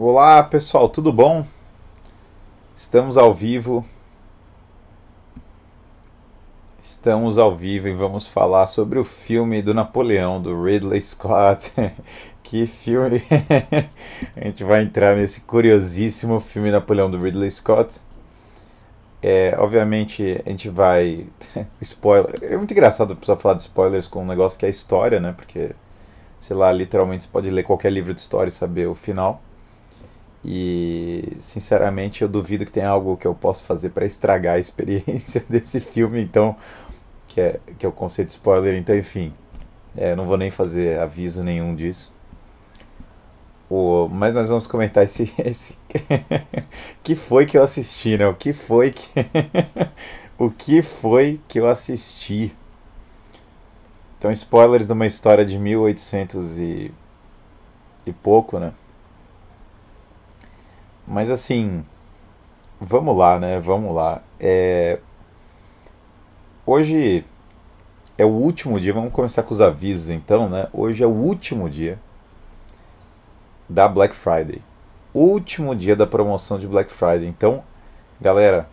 Olá pessoal, tudo bom? Estamos ao vivo. Estamos ao vivo e vamos falar sobre o filme do Napoleão, do Ridley Scott. que filme! a gente vai entrar nesse curiosíssimo filme Napoleão do Ridley Scott. É, obviamente a gente vai. spoiler. É muito engraçado pessoa falar de spoilers com um negócio que é história, né? Porque, sei lá, literalmente você pode ler qualquer livro de história e saber o final. E sinceramente eu duvido que tenha algo que eu possa fazer para estragar a experiência desse filme, então que é, que é o conceito spoiler, então enfim, é, não vou nem fazer aviso nenhum disso. O, mas nós vamos comentar esse, esse que foi que eu assisti, né? O que foi que o que foi que eu assisti? Então spoilers de uma história de 1800 e, e pouco, né? Mas assim, vamos lá, né? Vamos lá. É... Hoje é o último dia, vamos começar com os avisos então, né? Hoje é o último dia da Black Friday. Último dia da promoção de Black Friday. Então, galera,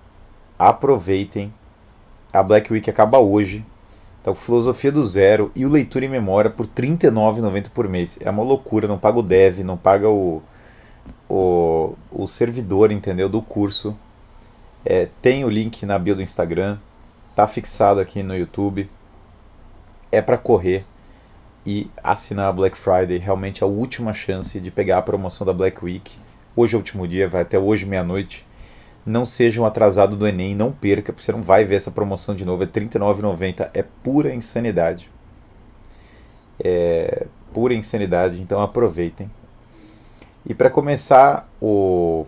aproveitem. A Black Week acaba hoje. Então, Filosofia do Zero e o Leitura em Memória por R$ 39,90 por mês. É uma loucura, não paga o dev, não paga o o, o servidor, entendeu, do curso. É, tem o link na bio do Instagram, tá fixado aqui no YouTube. É para correr e assinar a Black Friday. Realmente é a última chance de pegar a promoção da Black Week. Hoje é o último dia, vai até hoje meia-noite. Não seja um atrasado do Enem, não perca, porque você não vai ver essa promoção de novo. É R$ 39,90, é pura insanidade. É pura insanidade, então aproveitem. E para começar o,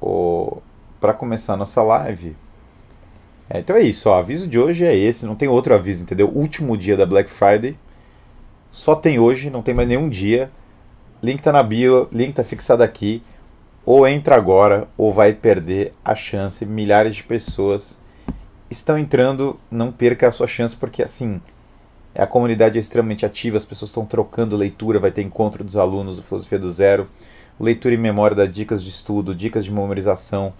o para começar a nossa live, é, então é isso, ó, o aviso de hoje é esse, não tem outro aviso, entendeu? Último dia da Black Friday, só tem hoje, não tem mais nenhum dia. Link tá na bio, link tá fixado aqui. Ou entra agora, ou vai perder a chance. Milhares de pessoas estão entrando, não perca a sua chance, porque assim, a comunidade é extremamente ativa, as pessoas estão trocando leitura, vai ter encontro dos alunos do Filosofia do Zero, leitura e memória da dicas de estudo, dicas de memorização.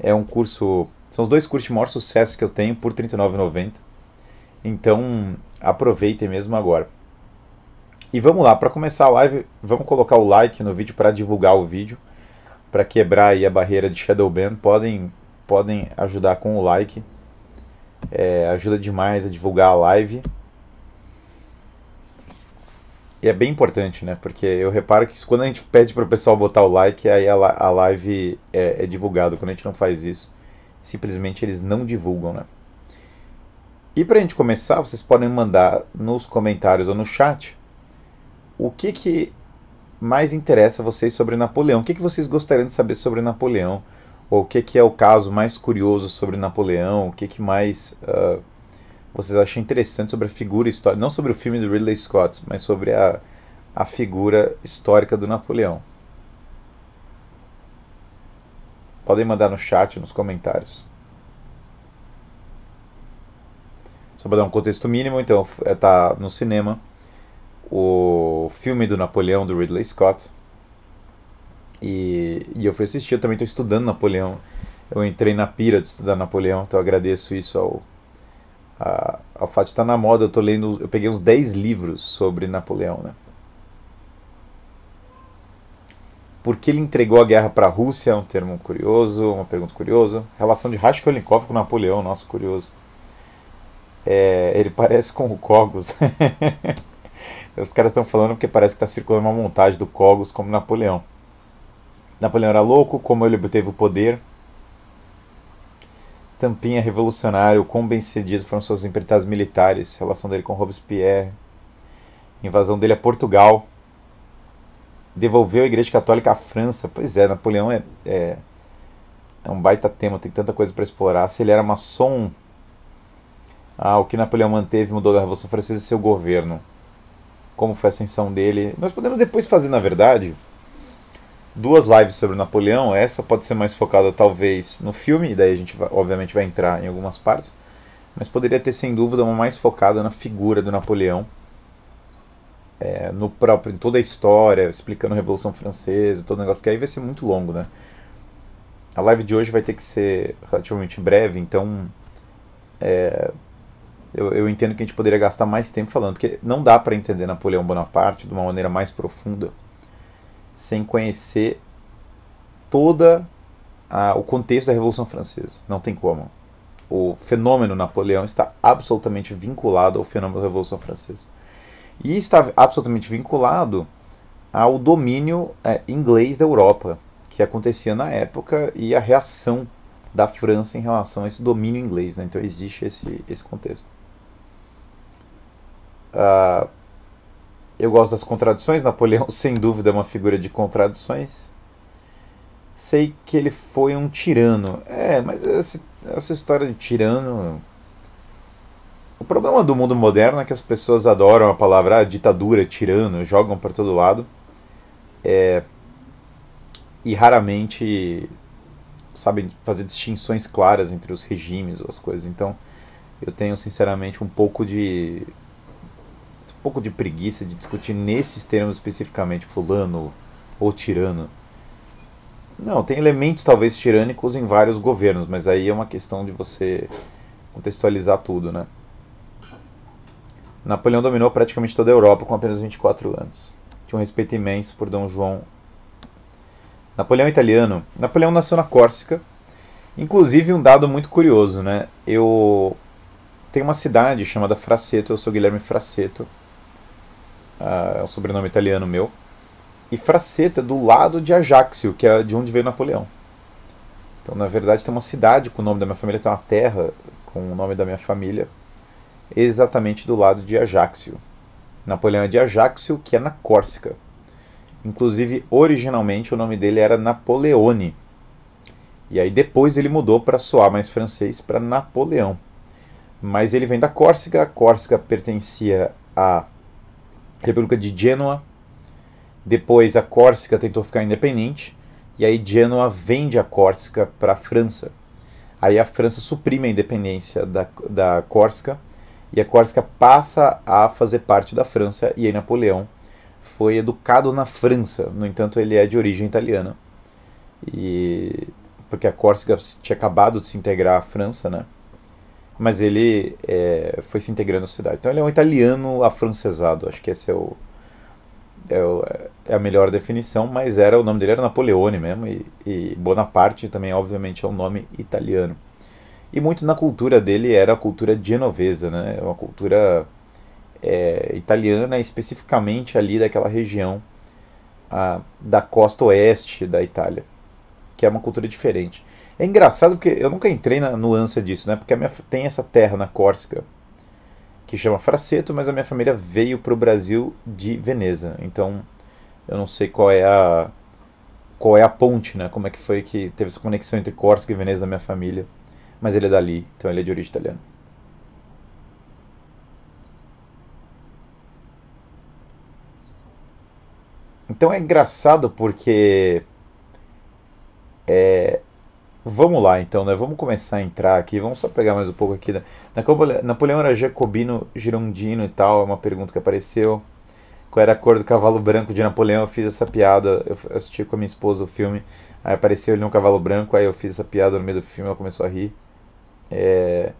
É um curso, são os dois cursos de maior sucesso que eu tenho por R$ 39,90. Então, aproveitem mesmo agora. E vamos lá, para começar a live, vamos colocar o like no vídeo para divulgar o vídeo, para quebrar aí a barreira de Shadowban. Podem, podem ajudar com o like, é, ajuda demais a divulgar a live. E é bem importante, né? Porque eu reparo que quando a gente pede para o pessoal botar o like, aí a, a live é, é divulgada. Quando a gente não faz isso, simplesmente eles não divulgam, né? E para a gente começar, vocês podem mandar nos comentários ou no chat o que, que mais interessa a vocês sobre Napoleão. O que, que vocês gostariam de saber sobre Napoleão? Ou o que, que é o caso mais curioso sobre Napoleão? O que, que mais uh, vocês acham interessante sobre a figura histórica, não sobre o filme do Ridley Scott, mas sobre a, a figura histórica do Napoleão. Podem mandar no chat, nos comentários. Só para dar um contexto mínimo, então está no cinema o filme do Napoleão do Ridley Scott. E, e eu fui assistir, eu também estou estudando Napoleão. Eu entrei na pira de estudar Napoleão, então agradeço isso ao, a, fato está na moda, eu tô lendo, eu peguei uns 10 livros sobre Napoleão, né? Por que ele entregou a guerra para a Rússia? É um termo curioso, uma pergunta curiosa. Relação de Raskolnikov com Napoleão, nosso curioso. É, ele parece com o Cogos. Os caras estão falando porque parece que está circulando uma montagem do Cogos como Napoleão. Napoleão era louco, como ele obteve o poder, Tampinha revolucionário, quão bem sucedido foram suas empreitadas militares, relação dele com Robespierre, invasão dele a Portugal, devolveu a Igreja Católica à França. Pois é, Napoleão é, é, é um baita tema, tem tanta coisa para explorar. Se ele era maçom, ah, o que Napoleão manteve mudou da Revolução Francesa e seu governo. Como foi a ascensão dele. Nós podemos depois fazer, na verdade, duas lives sobre Napoleão. Essa pode ser mais focada talvez no filme, e daí a gente vai, obviamente vai entrar em algumas partes, mas poderia ter sem dúvida uma mais focada na figura do Napoleão. é, no próprio, em toda a história, explicando a Revolução Francesa, todo o negócio, porque aí vai ser muito longo, né? A live de hoje vai ter que ser relativamente breve, então é, eu, eu, entendo que a gente poderia gastar mais tempo falando, porque não dá para entender Napoleão Bonaparte de uma maneira mais profunda sem conhecer toda a, o contexto da Revolução Francesa. Não tem como. O fenômeno Napoleão está absolutamente vinculado ao fenômeno da Revolução Francesa. E está absolutamente vinculado ao domínio é, inglês da Europa, que acontecia na época, e a reação da França em relação a esse domínio inglês. Né? Então existe esse, esse contexto. Uh, eu gosto das contradições. Napoleão, sem dúvida, é uma figura de contradições. Sei que ele foi um tirano. É, mas essa, essa história de tirano. O problema do mundo moderno é que as pessoas adoram a palavra ah, ditadura, tirano, jogam para todo lado. É, e raramente sabem fazer distinções claras entre os regimes ou as coisas. Então, eu tenho sinceramente um pouco de pouco de preguiça de discutir nesses termos especificamente fulano ou tirano. Não, tem elementos talvez tirânicos em vários governos, mas aí é uma questão de você contextualizar tudo, né? Napoleão dominou praticamente toda a Europa com apenas 24 anos. Tinha um respeito imenso por Dom João. Napoleão italiano. Napoleão nasceu na Córcega. Inclusive um dado muito curioso, né? Eu tenho uma cidade chamada Fraceto, eu sou Guilherme Fraceto. Uh, é um sobrenome italiano meu. E Fraceto é do lado de Ajaxio, que é de onde veio Napoleão. Então, na verdade, tem uma cidade com o nome da minha família, tem uma terra com o nome da minha família, exatamente do lado de Ajaxio. Napoleão é de Ajaxio, que é na Córcega. Inclusive, originalmente o nome dele era Napoleone. E aí depois ele mudou para soar mais francês para Napoleão. Mas ele vem da Córcega, a Córcega pertencia à República de Gênua. Depois a Córcega tentou ficar independente e aí Gênua vende a Córcega para a França. Aí a França suprime a independência da, da Córcega e a Córcega passa a fazer parte da França e aí Napoleão foi educado na França. No entanto, ele é de origem italiana. E porque a Córcega tinha acabado de se integrar à França, né? Mas ele é, foi se integrando à cidade. Então ele é um italiano afrancesado, acho que esse é, é, o, é, a melhor definição, mas era o nome dele era Napoleone mesmo, e, e, Bonaparte também, obviamente, é um nome italiano. E muito na cultura dele era a cultura genovesa, né? uma cultura é, italiana, especificamente ali daquela região a, da costa oeste da Itália, que é uma cultura diferente. É engraçado porque eu nunca entrei na nuance disso, né? Porque a minha, tem essa terra na Córcega que chama Fraceto, mas a minha família veio para o Brasil de Veneza. Então eu não sei qual é a qual é a ponte, né? Como é que foi que teve essa conexão entre Córcega e Veneza da minha família. Mas ele é dali, então ele é de origem italiana. Então é engraçado porque é, Vamos lá então, né? Vamos começar a entrar aqui. Vamos só pegar mais um pouco aqui. Né? Napoleão era jacobino, girondino e tal. É uma pergunta que apareceu. Qual era a cor do cavalo branco de Napoleão? Eu fiz essa piada. Eu assisti com a minha esposa o filme. Aí apareceu ali um cavalo branco. Aí eu fiz essa piada no meio do filme. Ela começou a rir. É...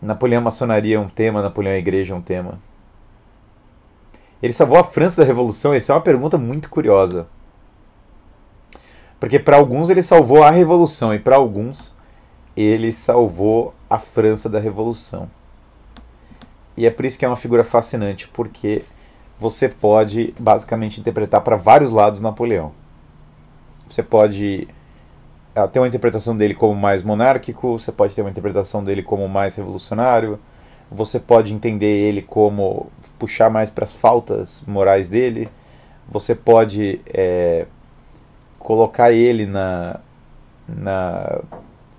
Napoleão maçonaria é um tema. Napoleão igreja é um tema. Ele salvou a França da Revolução? Essa é uma pergunta muito curiosa. Porque para alguns ele salvou a Revolução e para alguns ele salvou a França da Revolução. E é por isso que é uma figura fascinante, porque você pode basicamente interpretar para vários lados Napoleão. Você pode ah, ter uma interpretação dele como mais monárquico, você pode ter uma interpretação dele como mais revolucionário, você pode entender ele como puxar mais para as faltas morais dele, você pode é, colocar ele na, na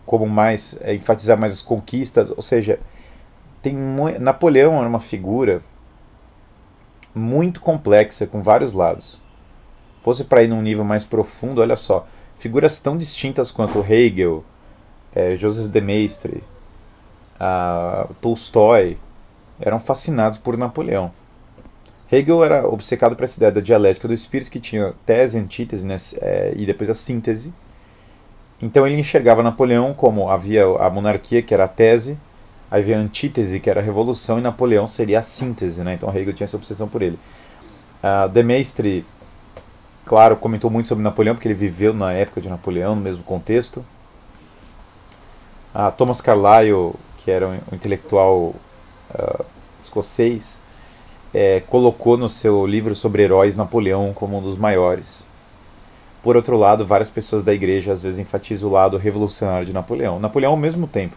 como mais é, enfatizar mais as conquistas, ou seja, tem Napoleão era uma figura muito complexa com vários lados. Fosse para ir num nível mais profundo, olha só, figuras tão distintas quanto Hegel, é, Joseph de Maistre, Tolstói eram fascinados por Napoleão. Hegel era obcecado por essa ideia da dialética do espírito que tinha tese, antítese né, é, e depois a síntese. Então ele enxergava Napoleão como havia a monarquia, que era a tese, aí havia a antítese, que era a revolução, e Napoleão seria a síntese. Né? Então Hegel tinha essa obsessão por ele. Uh, de Maistre, claro, comentou muito sobre Napoleão, porque ele viveu na época de Napoleão, no mesmo contexto. Uh, Thomas Carlyle, que era um intelectual uh, escocês, é, colocou no seu livro sobre heróis Napoleão como um dos maiores. Por outro lado, várias pessoas da igreja às vezes enfatizam o lado revolucionário de Napoleão. Napoleão, ao mesmo tempo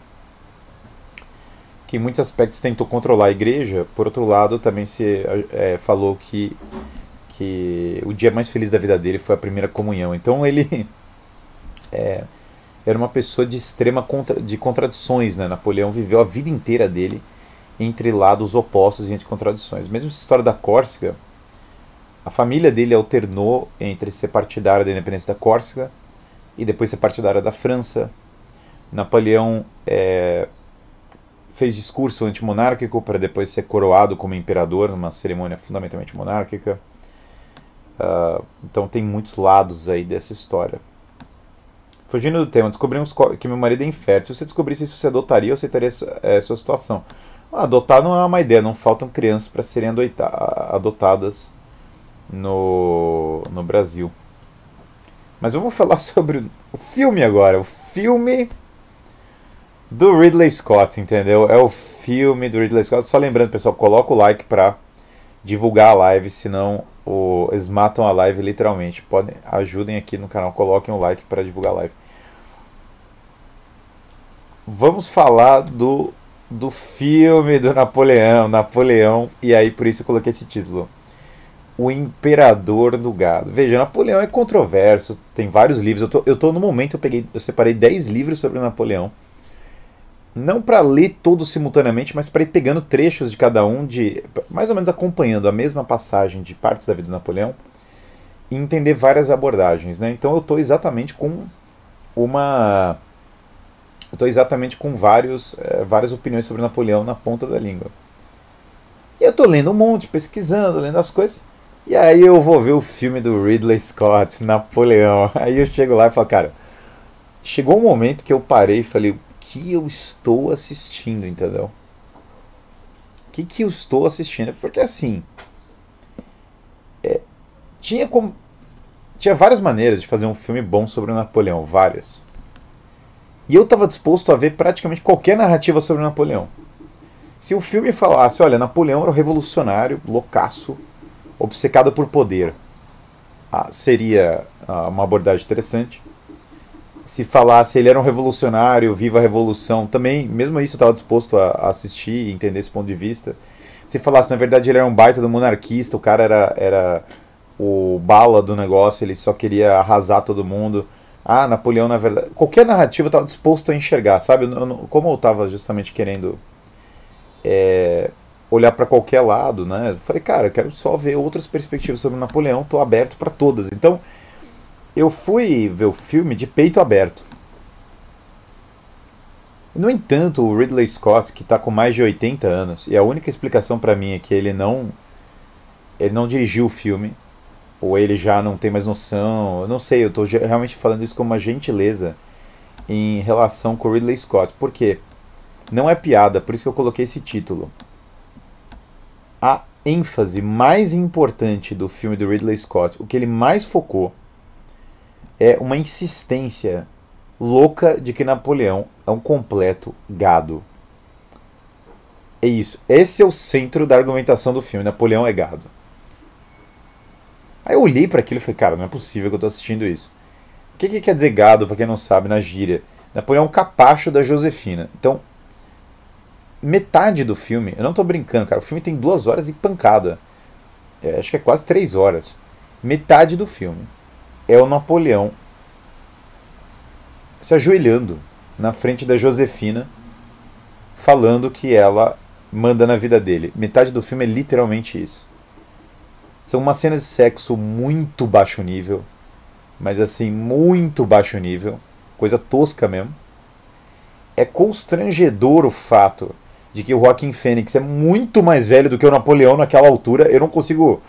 que em muitos aspectos tentou controlar a igreja, por outro lado, também se é, falou que, que o dia mais feliz da vida dele foi a primeira comunhão. Então ele é, era uma pessoa de extrema contra, de contradições. Né? Napoleão viveu a vida inteira dele entre lados opostos e entre contradições. Mesmo essa história da Córcega, a família dele alternou entre ser partidária da independência da Córcega e depois ser partidária da França. Napoleão é, fez discurso antimonárquico para depois ser coroado como imperador numa cerimônia fundamentalmente monárquica. Uh, então tem muitos lados aí dessa história. Fugindo do tema, descobrimos que meu marido é infértil. Se você descobrisse isso, você adotaria ou aceitaria é, sua situação? Adotar não é uma ideia, não faltam crianças para serem adotadas no, no Brasil. Mas vamos falar sobre o filme agora. O filme do Ridley Scott, entendeu? É o filme do Ridley Scott. Só lembrando, pessoal, coloca o like para divulgar a live, senão o, eles matam a live literalmente. Podem, ajudem aqui no canal, coloquem o like para divulgar a live. Vamos falar do do filme do Napoleão, Napoleão, e aí por isso eu coloquei esse título. O Imperador do Gado. Veja, Napoleão é controverso, tem vários livros. Eu tô, eu tô no momento, eu peguei, eu separei 10 livros sobre Napoleão. Não para ler todos simultaneamente, mas para ir pegando trechos de cada um, de mais ou menos acompanhando a mesma passagem de partes da vida do Napoleão e entender várias abordagens. Né? Então eu estou exatamente com uma eu estou exatamente com vários, é, várias opiniões sobre Napoleão na ponta da língua. E eu estou lendo um monte, pesquisando, lendo as coisas. E aí eu vou ver o filme do Ridley Scott, Napoleão. Aí eu chego lá e falo, cara, chegou um momento que eu parei e falei, o que eu estou assistindo, entendeu? O que, que eu estou assistindo? Porque assim, é, tinha como, tinha várias maneiras de fazer um filme bom sobre o Napoleão, várias. E eu estava disposto a ver praticamente qualquer narrativa sobre Napoleão. Se o filme falasse, olha, Napoleão era um revolucionário, loucaço, obcecado por poder, ah, seria ah, uma abordagem interessante. Se falasse ele era um revolucionário, viva a revolução, também, mesmo isso eu estava disposto a, assistir e entender esse ponto de vista. Se falasse, na verdade, ele era um baita do monarquista, o cara era, era o bala do negócio, ele só queria arrasar todo mundo ah, Napoleão, na verdade. Qualquer narrativa eu estava disposto a enxergar, sabe? Eu, como eu estava justamente querendo é, olhar para qualquer lado, né? Eu falei, cara, eu quero só ver outras perspectivas sobre Napoleão, estou aberto para todas. Então, eu fui ver o filme de peito aberto. No entanto, o Ridley Scott, que está com mais de 80 anos, e a única explicação para mim é que ele não ele não dirigiu o filme, ou ele já não tem mais noção. Eu não sei, eu estou realmente falando isso como uma gentileza em relação com o Ridley Scott. Por quê? Não é piada, por isso que eu coloquei esse título. A ênfase mais importante do filme do Ridley Scott, o que ele mais focou, é uma insistência louca de que Napoleão é um completo gado. É isso. Esse é o centro da argumentação do filme. Napoleão é gado. Aí eu olhei para aquilo e falei, cara, não é possível que eu tô assistindo isso. O que, que quer dizer gado, para quem não sabe, na gíria? Napoleão capacho da Josefina. Então, metade do filme, eu não tô brincando, cara, o filme tem duas horas e pancada. É, acho que é quase três horas. Metade do filme é o Napoleão se ajoelhando na frente da Josefina, falando que ela manda na vida dele. Metade do filme é literalmente isso. São umas cenas de sexo muito baixo nível, mas assim, muito baixo nível, coisa tosca mesmo. É constrangedor o fato de que o Joaquim Fênix é muito mais velho do que o Napoleão naquela altura. Eu não consigo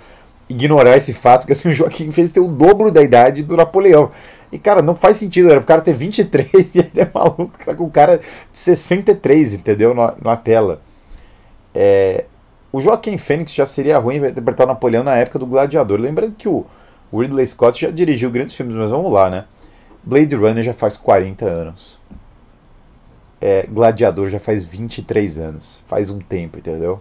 ignorar esse fato, que assim, o Joaquim Fênix tem o dobro da idade do Napoleão. E, cara, não faz sentido, era o cara ter 23 e ele é maluco que tá com o cara de 63, entendeu? Na, na tela. É, o Joaquim Fênix já seria ruim interpretar Napoleão na época do Gladiador. Lembrando que o Ridley Scott já dirigiu grandes filmes, mas vamos lá, né? Blade Runner já faz 40 anos. É, Gladiador já faz 23 anos. Faz um tempo, entendeu?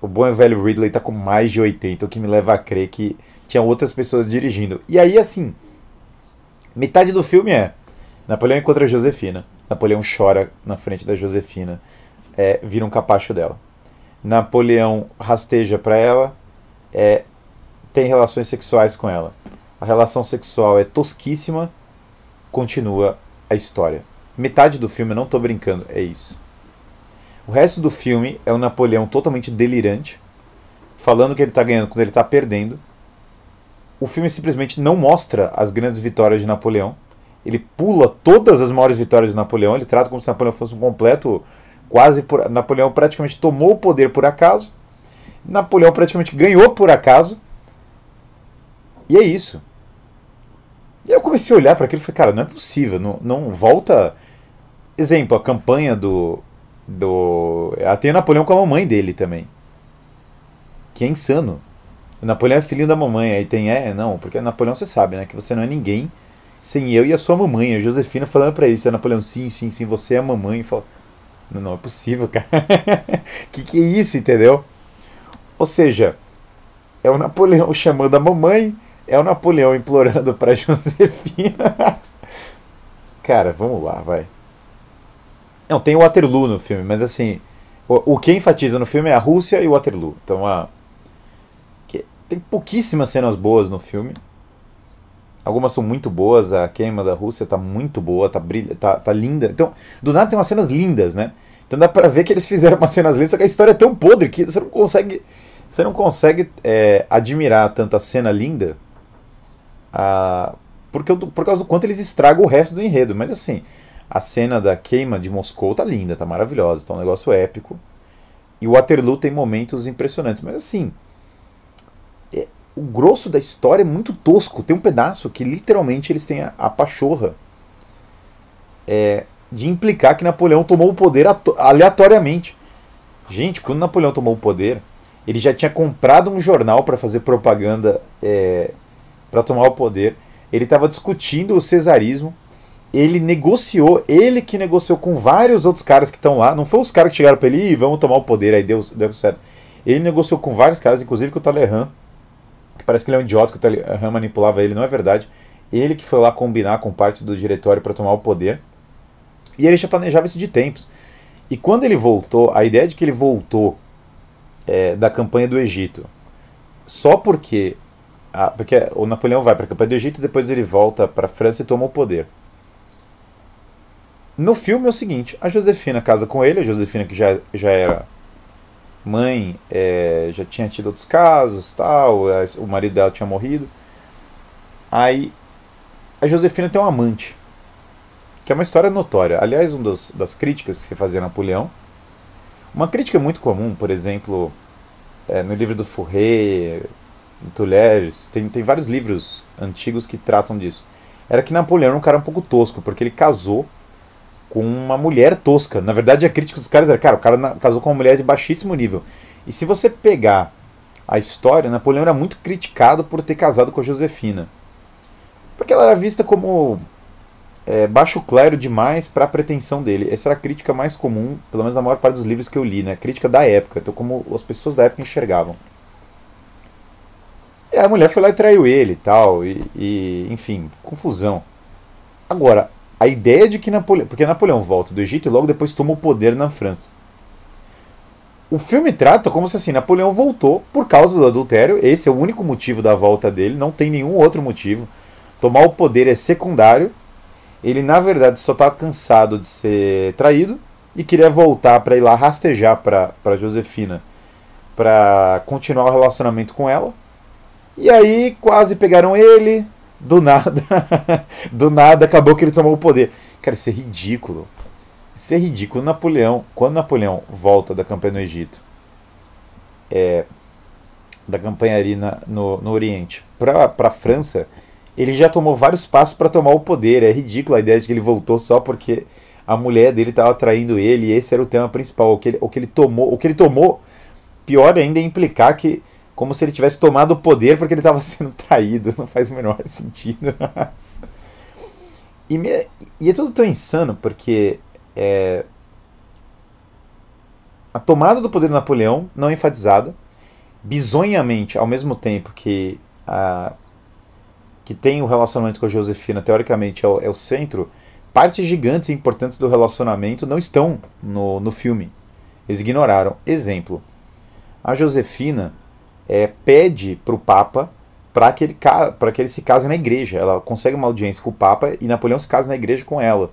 O bom e velho Ridley tá com mais de 80, o que me leva a crer que tinha outras pessoas dirigindo. E aí, assim, metade do filme é Napoleão encontra a Josefina. Napoleão chora na frente da Josefina. É, vira um capacho dela. Napoleão rasteja para ela. É, tem relações sexuais com ela. A relação sexual é tosquíssima. Continua a história. Metade do filme, eu não tô brincando, é isso. O resto do filme é o Napoleão totalmente delirante, falando que ele está ganhando quando ele está perdendo. O filme simplesmente não mostra as grandes vitórias de Napoleão. Ele pula todas as maiores vitórias de Napoleão. Ele trata como se Napoleão fosse um completo. Quase por, Napoleão praticamente tomou o poder por acaso. Napoleão praticamente ganhou por acaso. E é isso. E eu comecei a olhar para aquilo e falei, cara, não é possível. Não, não volta. Exemplo, a campanha do, do. Tem o Napoleão com a mamãe dele também. Que é insano. O Napoleão é filhinho da mamãe. Aí tem, é, não, porque Napoleão você sabe, né? Que você não é ninguém sem eu e a sua mamãe, a Josefina, falando pra isso. É Napoleão, sim, sim, sim, você é a mamãe. Fala, não, não é possível, cara. que que é isso, entendeu? Ou seja, é o Napoleão chamando a mamãe, é o Napoleão implorando pra Josefina. cara, vamos lá, vai. Não, tem Waterloo no filme, mas assim, o, o que enfatiza no filme é a Rússia e o Waterloo. Então, a, tem pouquíssimas cenas boas no filme. Algumas são muito boas, a queima da Rússia tá muito boa, tá, brilha, tá, tá linda. Então, do nada tem umas cenas lindas, né? Então dá pra ver que eles fizeram umas cenas lindas, só que a história é tão podre que você não consegue. Você não consegue é, admirar tanta cena linda ah, porque, por causa do quanto eles estragam o resto do enredo. Mas assim, a cena da queima de Moscou tá linda, tá maravilhosa, tá um negócio épico. E o Waterloo tem momentos impressionantes, mas assim, o grosso da história é muito tosco. Tem um pedaço que literalmente eles têm a, a pachorra é, de implicar que Napoleão tomou o poder aleatoriamente. Gente, quando Napoleão tomou o poder, ele já tinha comprado um jornal para fazer propaganda é, para tomar o poder. Ele estava discutindo o cesarismo ele negociou, ele que negociou com vários outros caras que estão lá. Não foi os caras que chegaram para ele e vamos tomar o poder, aí deu, deu certo. Ele negociou com vários caras, inclusive com o Talleyrand, que parece que ele é um idiota, que o Talleyrand manipulava ele, não é verdade. Ele que foi lá combinar com parte do diretório para tomar o poder. E ele já planejava isso de tempos. E quando ele voltou, a ideia de que ele voltou é, da campanha do Egito, só porque, a, porque o Napoleão vai para a campanha do Egito depois ele volta para a França e toma o poder. No filme é o seguinte: a Josefina casa com ele, a Josefina que já, já era mãe, é, já tinha tido outros casos, tal, o marido dela tinha morrido. Aí a Josefina tem um amante, que é uma história notória. Aliás, uma das, críticas que se fazia a Napoleão, uma crítica muito comum, por exemplo, é, no livro do Fourré, do Tulers, tem, tem vários livros antigos que tratam disso. Era que Napoleão era um cara um pouco tosco, porque ele casou com uma mulher tosca. Na verdade, a crítica dos caras era, cara, o cara casou com uma mulher de baixíssimo nível. E se você pegar a história, Napoleão era muito criticado por ter casado com a Josefina. Porque ela era vista como é, baixo clero demais para a pretensão dele. Essa era a crítica mais comum, pelo menos na maior parte dos livros que eu li, né? Crítica da época, então como as pessoas da época enxergavam. E a mulher foi lá e traiu ele e tal, e, enfim, confusão. Agora, a ideia de que Napoleão. Porque Napoleão volta do Egito e logo depois toma o poder na França. O filme trata como se assim, Napoleão voltou por causa do adultério, esse é o único motivo da volta dele, não tem nenhum outro motivo. Tomar o poder é secundário. Ele, na verdade, só está cansado de ser traído e queria voltar para ir lá rastejar para Josefina para continuar o relacionamento com ela. E aí quase pegaram ele, do nada, do nada acabou que ele tomou o poder. Cara, isso é ridículo. ser ridículo. Napoleão, quando Napoleão volta da campanha no Egito, é, da campanha ali na, no, no Oriente, para a França, ele já tomou vários passos para tomar o poder. É ridículo a ideia de que ele voltou só porque a mulher dele estava traindo ele e esse era o tema principal. O que ele, o que ele tomou, o que ele tomou, pior ainda é implicar que como se ele tivesse tomado o poder porque ele estava sendo traído. Não faz o menor sentido. e, me, e é tudo tão insano porque é, a tomada do poder de Napoleão não é enfatizada, bizonhamente, ao mesmo tempo que a, que tem o relacionamento com a Josefina, teoricamente é o, é o centro, partes gigantes e importantes do relacionamento não estão no, no filme. Eles ignoraram. Exemplo: a Josefina é, pede para o Papa para que, ele, que ele se case na igreja. Ela consegue uma audiência com o Papa e Napoleão se casa na igreja com ela.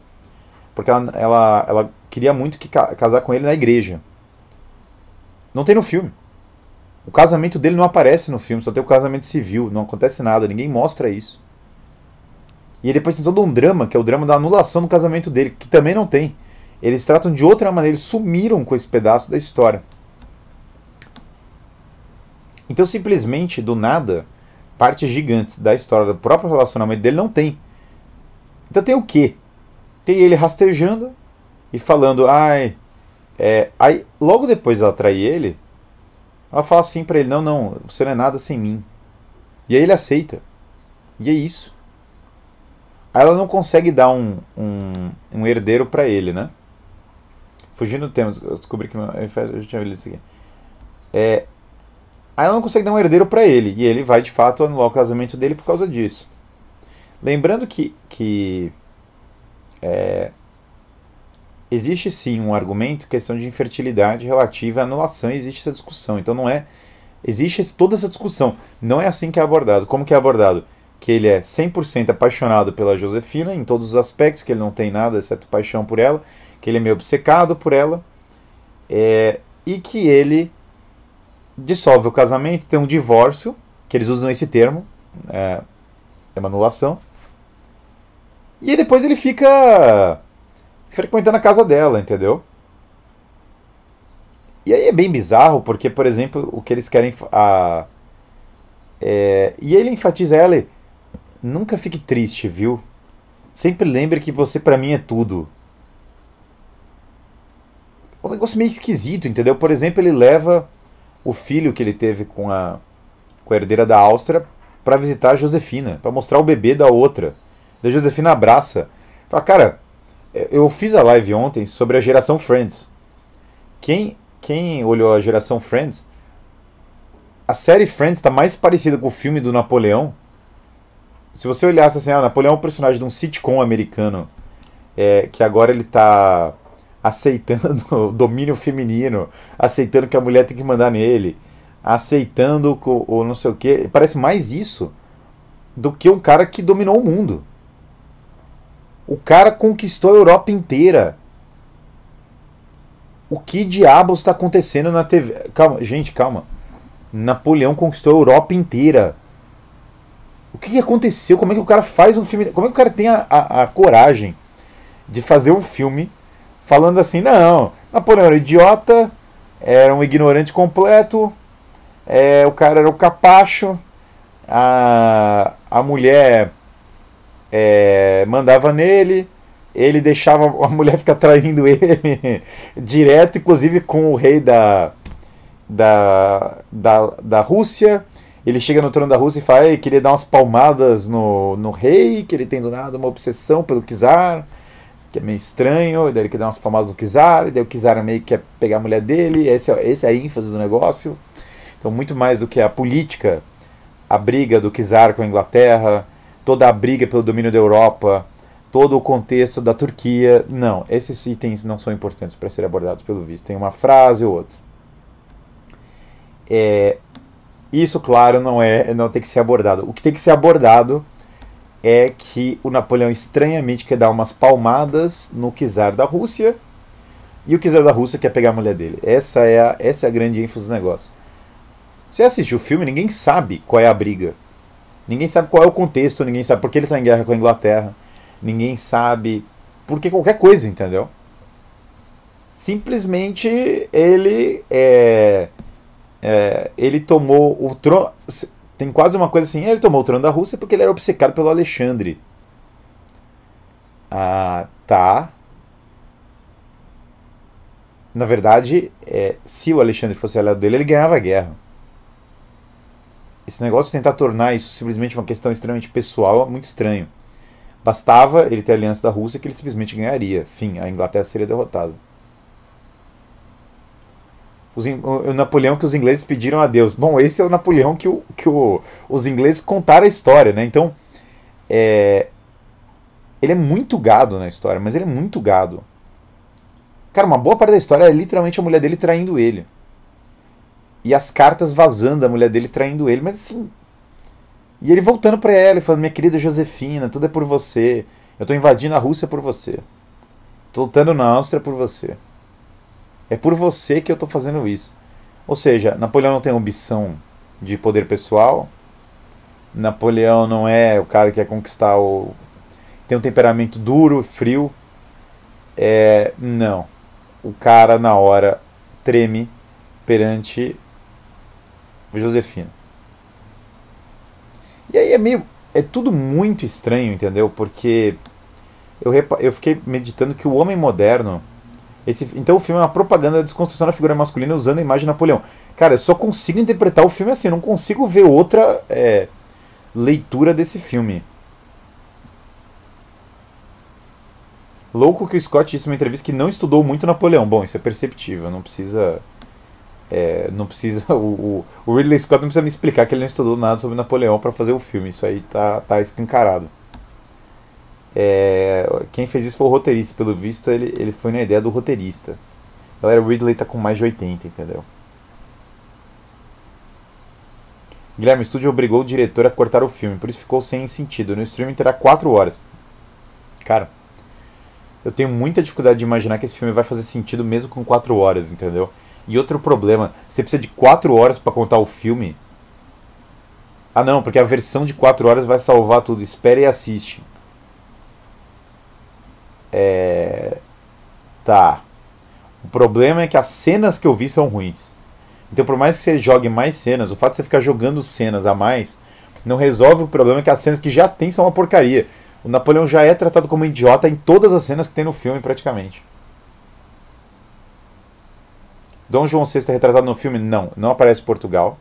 Porque ela, ela, ela queria muito que casar com ele na igreja. Não tem no filme. O casamento dele não aparece no filme, só tem o casamento civil, não acontece nada, ninguém mostra isso. E depois tem todo um drama, que é o drama da anulação do casamento dele, que também não tem. Eles tratam de outra maneira, eles sumiram com esse pedaço da história. Então, simplesmente, do nada, partes gigantes da história do próprio relacionamento dele não tem. Então tem o quê? Tem ele rastejando e falando, ai. É, aí, logo depois de ela trair ele, ela fala assim para ele: Não, não, você não é nada sem mim. E aí ele aceita. E é isso. Aí ela não consegue dar um, um, um herdeiro para ele, né? Fugindo do tema, eu descobri que eu já tinha lido isso aqui. É, aí ela não consegue dar um herdeiro para ele. E ele vai de fato anular o casamento dele por causa disso. Lembrando que, que é, existe sim um argumento, questão de infertilidade relativa à anulação, existe essa discussão. Então não é. Existe toda essa discussão. Não é assim que é abordado. Como que é abordado? Que ele é 100% apaixonado pela Josefina em todos os aspectos, que ele não tem nada exceto paixão por ela, que ele é meio obcecado por ela, é, e que ele dissolve o casamento, tem um divórcio, que eles usam esse termo, é, é uma anulação, e depois ele fica frequentando a casa dela, entendeu? E aí é bem bizarro, porque, por exemplo, o que eles querem. A, é, e ele enfatiza ela: nunca fique triste, viu? Sempre lembre que você para mim é tudo. Um negócio meio esquisito, entendeu? Por exemplo, ele leva o filho que ele teve com a, com a herdeira da Áustria para visitar a Josefina, para mostrar o bebê da outra. Da Josefina abraça. Fala, cara, eu fiz a live ontem sobre a geração Friends. Quem, quem olhou a geração Friends, a série Friends está mais parecida com o filme do Napoleão. Se você olhasse assim, ah, Napoleão é um personagem de um sitcom americano, é, que agora ele está aceitando o domínio feminino, aceitando que a mulher tem que mandar nele, aceitando o, o não sei o que. Parece mais isso do que um cara que dominou o mundo. O cara conquistou a Europa inteira. O que diabos está acontecendo na TV? Calma, gente, calma. Napoleão conquistou a Europa inteira. O que aconteceu? Como é que o cara faz um filme? Como é que o cara tem a, a, a coragem de fazer um filme falando assim: não, Napoleão era idiota, era um ignorante completo, é, o cara era o capacho, a, a mulher é, mandava nele, ele deixava a mulher ficar traindo ele direto, inclusive com o rei da, da, da, da Rússia. Ele chega no trono da Rússia e fala que queria dar umas palmadas no, no rei, que ele tem do nada uma obsessão pelo czar, que é meio estranho, e daí ele quer dar umas palmadas no czar, e daí o czar meio que quer pegar a mulher dele, esse é, esse é a ênfase do negócio. Então, muito mais do que a política, a briga do czar com a Inglaterra, toda a briga pelo domínio da Europa, todo o contexto da Turquia. Não, esses itens não são importantes para serem abordados pelo visto. Tem uma frase ou outra. É, isso, claro, não é, não tem que ser abordado. O que tem que ser abordado é que o Napoleão estranhamente quer dar umas palmadas no czar da Rússia e o czar da Rússia quer pegar a mulher dele. Essa é a, essa é a grande ênfase do negócio. Você assistiu o filme, ninguém sabe qual é a briga. Ninguém sabe qual é o contexto, ninguém sabe por que ele está em guerra com a Inglaterra, ninguém sabe por que qualquer coisa, entendeu? simplesmente ele é, é, ele tomou o trono. Tem quase uma coisa assim, ele tomou o trono da Rússia porque ele era obcecado pelo Alexandre. Ah, tá. Na verdade, é, se o Alexandre fosse aliado dele, ele ganhava a guerra. Esse negócio de tentar tornar isso simplesmente uma questão extremamente pessoal é muito estranho. Bastava ele ter a aliança da Rússia que ele simplesmente ganharia. Fim, a Inglaterra seria derrotada. Os, o, o, Napoleão que os ingleses pediram a Deus. Bom, esse é o Napoleão que, o, que o, os ingleses contaram a história, né? Então, é, ele é muito gado na história, mas ele é muito gado. Cara, uma boa parte da história é literalmente a mulher dele traindo ele. E as cartas vazando a mulher dele traindo ele, mas assim. E ele voltando para ela e falando: Minha querida Josefina, tudo é por você. Eu tô invadindo a Rússia por você. Tô lutando na Áustria por você. É por você que eu tô fazendo isso. Ou seja, Napoleão não tem ambição de poder pessoal. Napoleão não é o cara que quer conquistar o. Tem um temperamento duro, frio. É. Não. O cara, na hora, treme perante Josefina. E aí é meio. É tudo muito estranho, entendeu? Porque eu, eu fiquei meditando que o homem moderno. Esse, então o filme é uma propaganda da desconstrução da figura masculina usando a imagem de Napoleão. Cara, eu só consigo interpretar o filme assim, eu não consigo ver outra é, leitura desse filme. Louco que o Scott disse numa entrevista que não estudou muito Napoleão. Bom, isso é perceptível, não precisa é, não precisa. O, o, Ridley Scott não precisa me explicar que ele não estudou nada sobre Napoleão para fazer o filme. Isso aí tá, tá escancarado. É, quem fez isso foi o roteirista, pelo visto, ele, ele foi na ideia do roteirista. Galera, o Ridley tá com mais de 80, entendeu? Guilherme, o estúdio obrigou o diretor a cortar o filme, por isso ficou sem sentido. No streaming terá 4 horas. Cara, eu tenho muita dificuldade de imaginar que esse filme vai fazer sentido mesmo com 4 horas, entendeu? E outro problema, você precisa de 4 horas para contar o filme. Ah não, porque a versão de 4 horas vai salvar tudo. Espere e assiste. É... Tá. O problema é que as cenas que eu vi são ruins. Então por mais que você jogue mais cenas, o fato de você ficar jogando cenas a mais não resolve o problema que as cenas que já tem são uma porcaria. O Napoleão já é tratado como idiota em todas as cenas que tem no filme praticamente. Dom João VI é retratado no filme? Não, não aparece Portugal.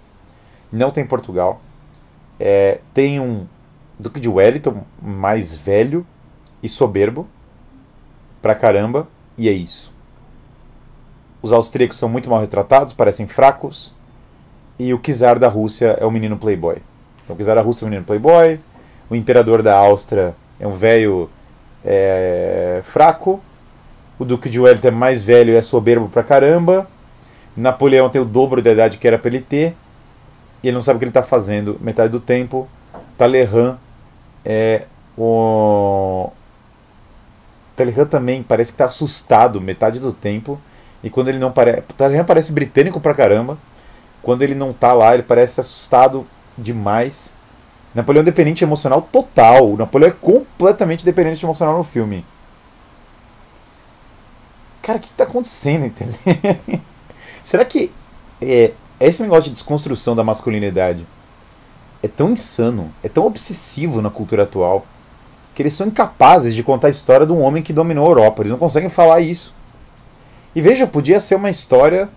Não tem Portugal. É, tem um Duque de Wellington mais velho e soberbo pra caramba, e é isso. Os austríacos são muito mal retratados, parecem fracos, e o czar da Rússia é um menino playboy. Então o czar da Rússia é um menino playboy, o imperador da Áustria é um velho é, fraco, o Duque de Wellington é mais velho e é soberbo pra caramba, Napoleão tem o dobro da idade que era para ele ter. E ele não sabe o que ele está fazendo metade do tempo. Talleyrand é o. Talleyrand também parece que está assustado metade do tempo. E quando ele não parece. Talleyrand parece britânico pra caramba. Quando ele não tá lá, ele parece assustado demais. Napoleão dependente emocional total. O Napoleão é completamente dependente emocional no filme. Cara, o que, está acontecendo, entendeu? Será que é, esse negócio de desconstrução da masculinidade é tão insano, é tão obsessivo na cultura atual, que eles são incapazes de contar a história de um homem que dominou a Europa. Eles não conseguem falar isso. E veja, podia ser uma história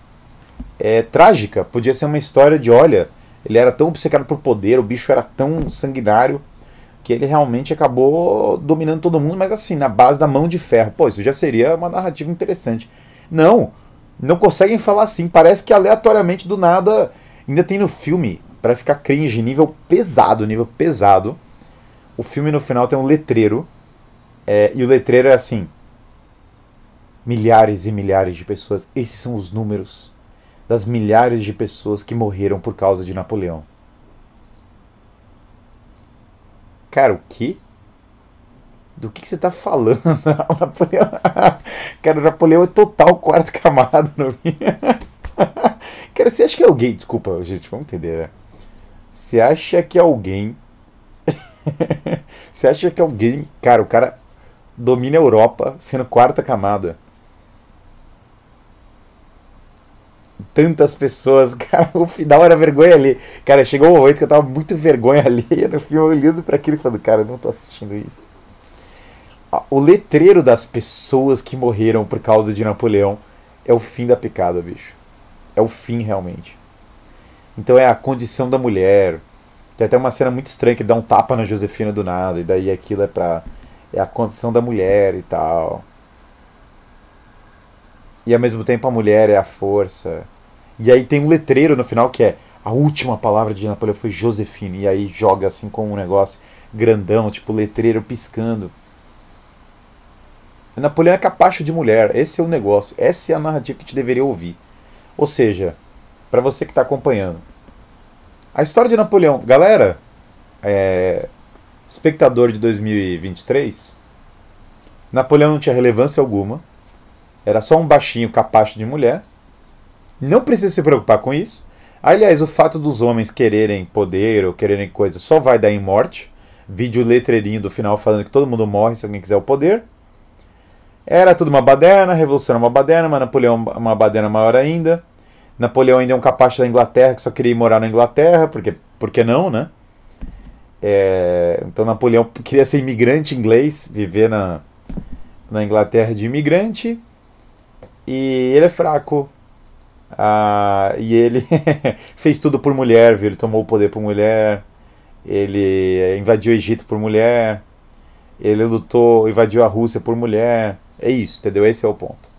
é, trágica, podia ser uma história de: olha, ele era tão obcecado por poder, o bicho era tão sanguinário que ele realmente acabou dominando todo mundo, mas assim, na base da mão de ferro. Pô, isso já seria uma narrativa interessante. Não, não conseguem falar assim. Parece que aleatoriamente do nada ainda tem no filme para ficar cringe nível pesado, nível pesado. O filme no final tem um letreiro é, e o letreiro é assim: milhares e milhares de pessoas. Esses são os números das milhares de pessoas que morreram por causa de Napoleão. Cara, o que? do que, que você tá falando? O Napoleão... Cara, o Napoleão é total quarta camada no Cara, você acha que alguém. Desculpa, gente, vamos entender, né? Você acha que alguém. você acha que alguém. Cara, o cara domina a Europa sendo quarta camada. tantas pessoas, cara, o final era vergonha ali. Cara, chegou um momento que eu tava muito vergonha ali no filme, olhando para aquilo e falando, cara, eu não tô assistindo isso. O letreiro das pessoas que morreram por causa de Napoleão é o fim da picada, bicho. É o fim realmente. Então é a condição da mulher. Tem até uma cena muito estranha que dá um tapa na Josefina do nada, e daí aquilo é pra. É a condição da mulher e tal. E ao mesmo tempo a mulher é a força. E aí tem um letreiro no final que é a última palavra de Napoleão foi Josefine. E aí joga assim com um negócio grandão, tipo letreiro piscando. Napoleão é capacho de mulher. Esse é o negócio. Essa é a narrativa que a gente deveria ouvir. Ou seja, para você que está acompanhando, a história de Napoleão, galera, é, espectador de 2023, Napoleão não tinha relevância alguma. Era só um baixinho capacho de mulher. Não precisa se preocupar com isso. Aliás, o fato dos homens quererem poder ou quererem coisa só vai dar em morte. Vídeo letreirinho do final falando que todo mundo morre se alguém quiser o poder. Era tudo uma baderna, a revolução era uma baderna, mas Napoleão uma baderna maior ainda. Napoleão ainda é um capacho da Inglaterra que só queria ir morar na Inglaterra, porque por que não, né? É, então Napoleão queria ser imigrante inglês, viver na, na Inglaterra de imigrante. E ele é fraco. Ah, e ele fez tudo por mulher, viu? Ele tomou o poder por mulher. Ele invadiu o Egito por mulher. Ele lutou, invadiu a Rússia por mulher. É isso, entendeu? Esse é o ponto.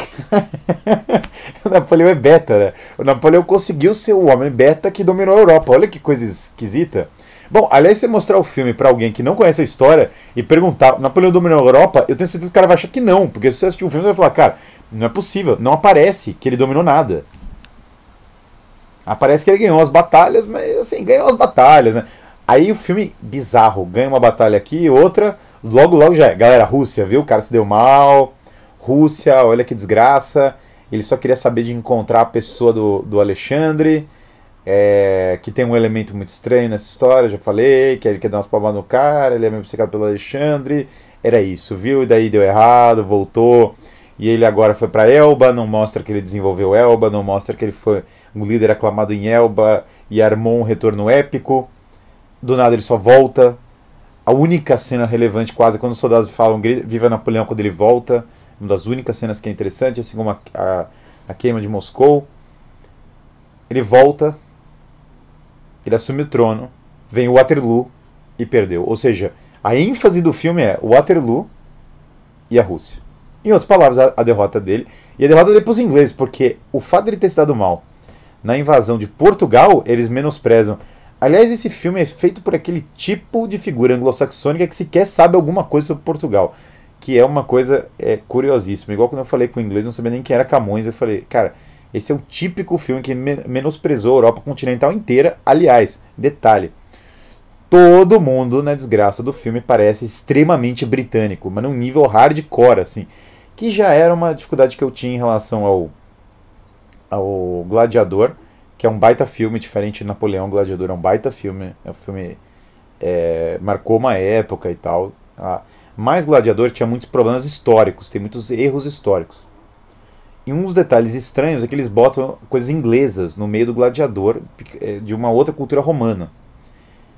o Napoleão é beta, né? O Napoleão conseguiu ser o homem beta que dominou a Europa. Olha que coisa esquisita. Bom, aliás, você mostrar o filme para alguém que não conhece a história e perguntar, Napoleão dominou a Europa, eu tenho certeza que o cara vai achar que não. Porque se você assistir o filme, você vai falar, cara, não é possível, não aparece que ele dominou nada. Aparece que ele ganhou as batalhas, mas assim, ganhou as batalhas, né? Aí o filme bizarro, ganha uma batalha aqui, outra, logo logo já é. Galera, Rússia, viu? O cara se deu mal. Rússia, olha que desgraça. Ele só queria saber de encontrar a pessoa do, do Alexandre. É, que tem um elemento muito estranho nessa história, já falei, que ele quer dar umas palmas no cara, ele é meio obcecado pelo Alexandre. Era isso, viu? E daí deu errado, voltou. E ele agora foi para Elba, não mostra que ele desenvolveu Elba, não mostra que ele foi um líder aclamado em Elba e armou um retorno épico. Do nada ele só volta. A única cena relevante quase quando os soldados falam Viva Napoleão quando ele volta. Uma das únicas cenas que é interessante, assim como a, a, a queima de Moscou. Ele volta, ele assume o trono, vem o Waterloo e perdeu. Ou seja, a ênfase do filme é o Waterloo e a Rússia. Em outras palavras, a, a derrota dele. E a derrota dele para os ingleses, porque o fato de ele ter se dado mal na invasão de Portugal, eles menosprezam Aliás, esse filme é feito por aquele tipo de figura anglo-saxônica que sequer sabe alguma coisa sobre Portugal. Que é uma coisa é, curiosíssima. Igual quando eu falei com o inglês, não sabia nem quem era Camões. Eu falei, cara, esse é o típico filme que menosprezou a Europa continental inteira. Aliás, detalhe: todo mundo na desgraça do filme parece extremamente britânico, mas num nível hardcore, assim. Que já era uma dificuldade que eu tinha em relação ao, ao Gladiador que é um baita filme, diferente de Napoleão Gladiador, é um baita filme, é um filme é, marcou uma época e tal. Ah, mas Gladiador tinha muitos problemas históricos, tem muitos erros históricos. E dos detalhes estranhos é que eles botam coisas inglesas no meio do Gladiador é, de uma outra cultura romana.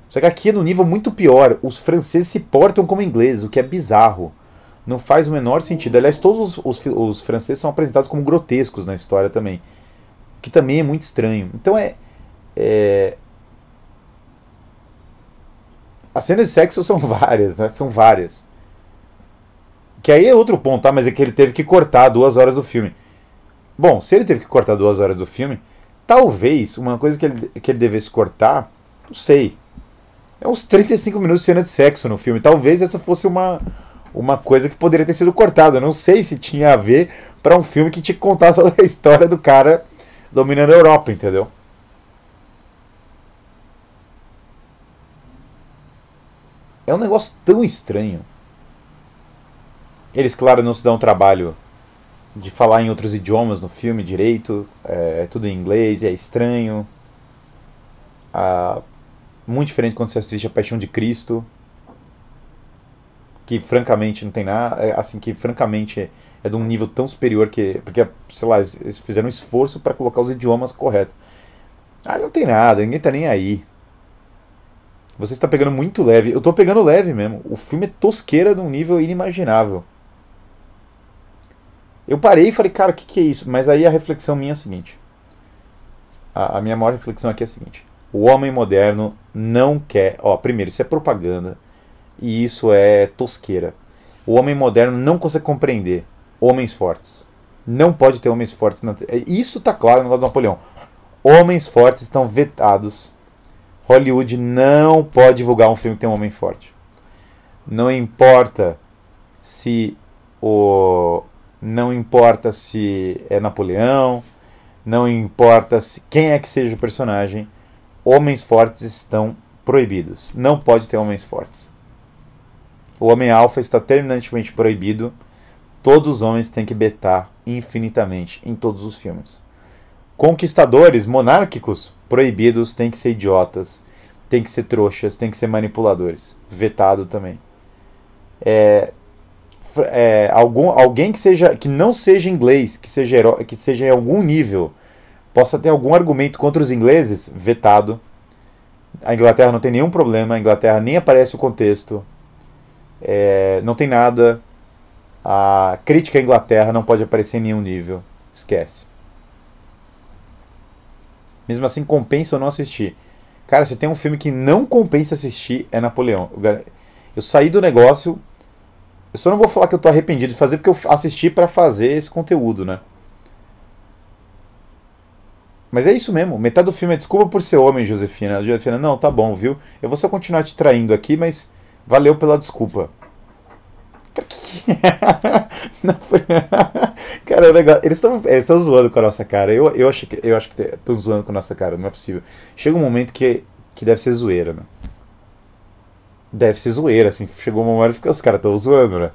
Só que aqui é no nível muito pior, os franceses se portam como ingleses, o que é bizarro. Não faz o menor sentido. Aliás, todos os, os, os franceses são apresentados como grotescos na história também que também é muito estranho. Então é, é... As cenas de sexo são várias, né? São várias. Que aí é outro ponto, tá? Mas é que ele teve que cortar duas horas do filme. Bom, se ele teve que cortar duas horas do filme, talvez uma coisa que ele, que ele devesse cortar, não sei. É uns 35 minutos de cena de sexo no filme. Talvez essa fosse uma, uma coisa que poderia ter sido cortada. Não sei se tinha a ver para um filme que que contar toda a história do cara dominando a Europa, entendeu? É um negócio tão estranho. Eles, claro, não se dão trabalho de falar em outros idiomas no filme direito. É, é tudo em inglês, é estranho. Ah, muito diferente quando você assiste A Paixão de Cristo. que francamente não tem nada, é, assim, que francamente é de um nível tão superior que, porque, sei lá, eles fizeram um esforço para colocar os idiomas corretos. Ah, não tem nada, ninguém tá nem aí. Você está pegando muito leve. Eu tô pegando leve mesmo. O filme é tosqueira de um nível inimaginável. Eu parei e falei, cara, o que, que é isso? Mas aí a reflexão minha é a seguinte. A, a minha maior reflexão aqui é a seguinte. O homem moderno não quer. Ó, primeiro, isso é propaganda. E isso é tosqueira. O homem moderno não consegue compreender homens fortes. Não pode ter homens fortes. Na... Isso tá claro no lado do Napoleão. Homens fortes estão vetados. Hollywood não pode divulgar um filme que tem um homem forte. Não importa se o não importa se é Napoleão, não importa se, quem é que seja o personagem, homens fortes estão proibidos. Não pode ter homens fortes. O homem alfa está terminantemente proibido. Todos os homens têm que betar infinitamente em todos os filmes. Conquistadores monárquicos proibidos têm que ser idiotas, têm que ser trouxas, têm que ser manipuladores. Vetado também. É, é, algum, alguém que seja que não seja inglês, que seja que seja em algum nível, possa ter algum argumento contra os ingleses, vetado. A Inglaterra não tem nenhum problema, a Inglaterra nem aparece o contexto, é, não tem nada. A crítica à Inglaterra não pode aparecer em nenhum nível, esquece. Mesmo assim, compensa ou não assistir. Cara, se tem um filme que não compensa assistir, é Napoleão. Eu saí do negócio eu só não vou falar que eu tô arrependido de fazer porque eu assisti para fazer esse conteúdo, né? Mas é isso mesmo. Metade do filme é desculpa por ser homem, Josefina. Josefina, não, tá bom, viu? Eu vou só continuar te traindo aqui, mas valeu pela desculpa. cara, eles estão eles zoando com a nossa cara. Eu, eu, acho que, eu acho que estão zoando com a nossa cara, não é possível. Chega um momento que, que deve ser zoeira, né? Deve ser zoeira, assim. Chegou uma hora que os caras estão zoando, né?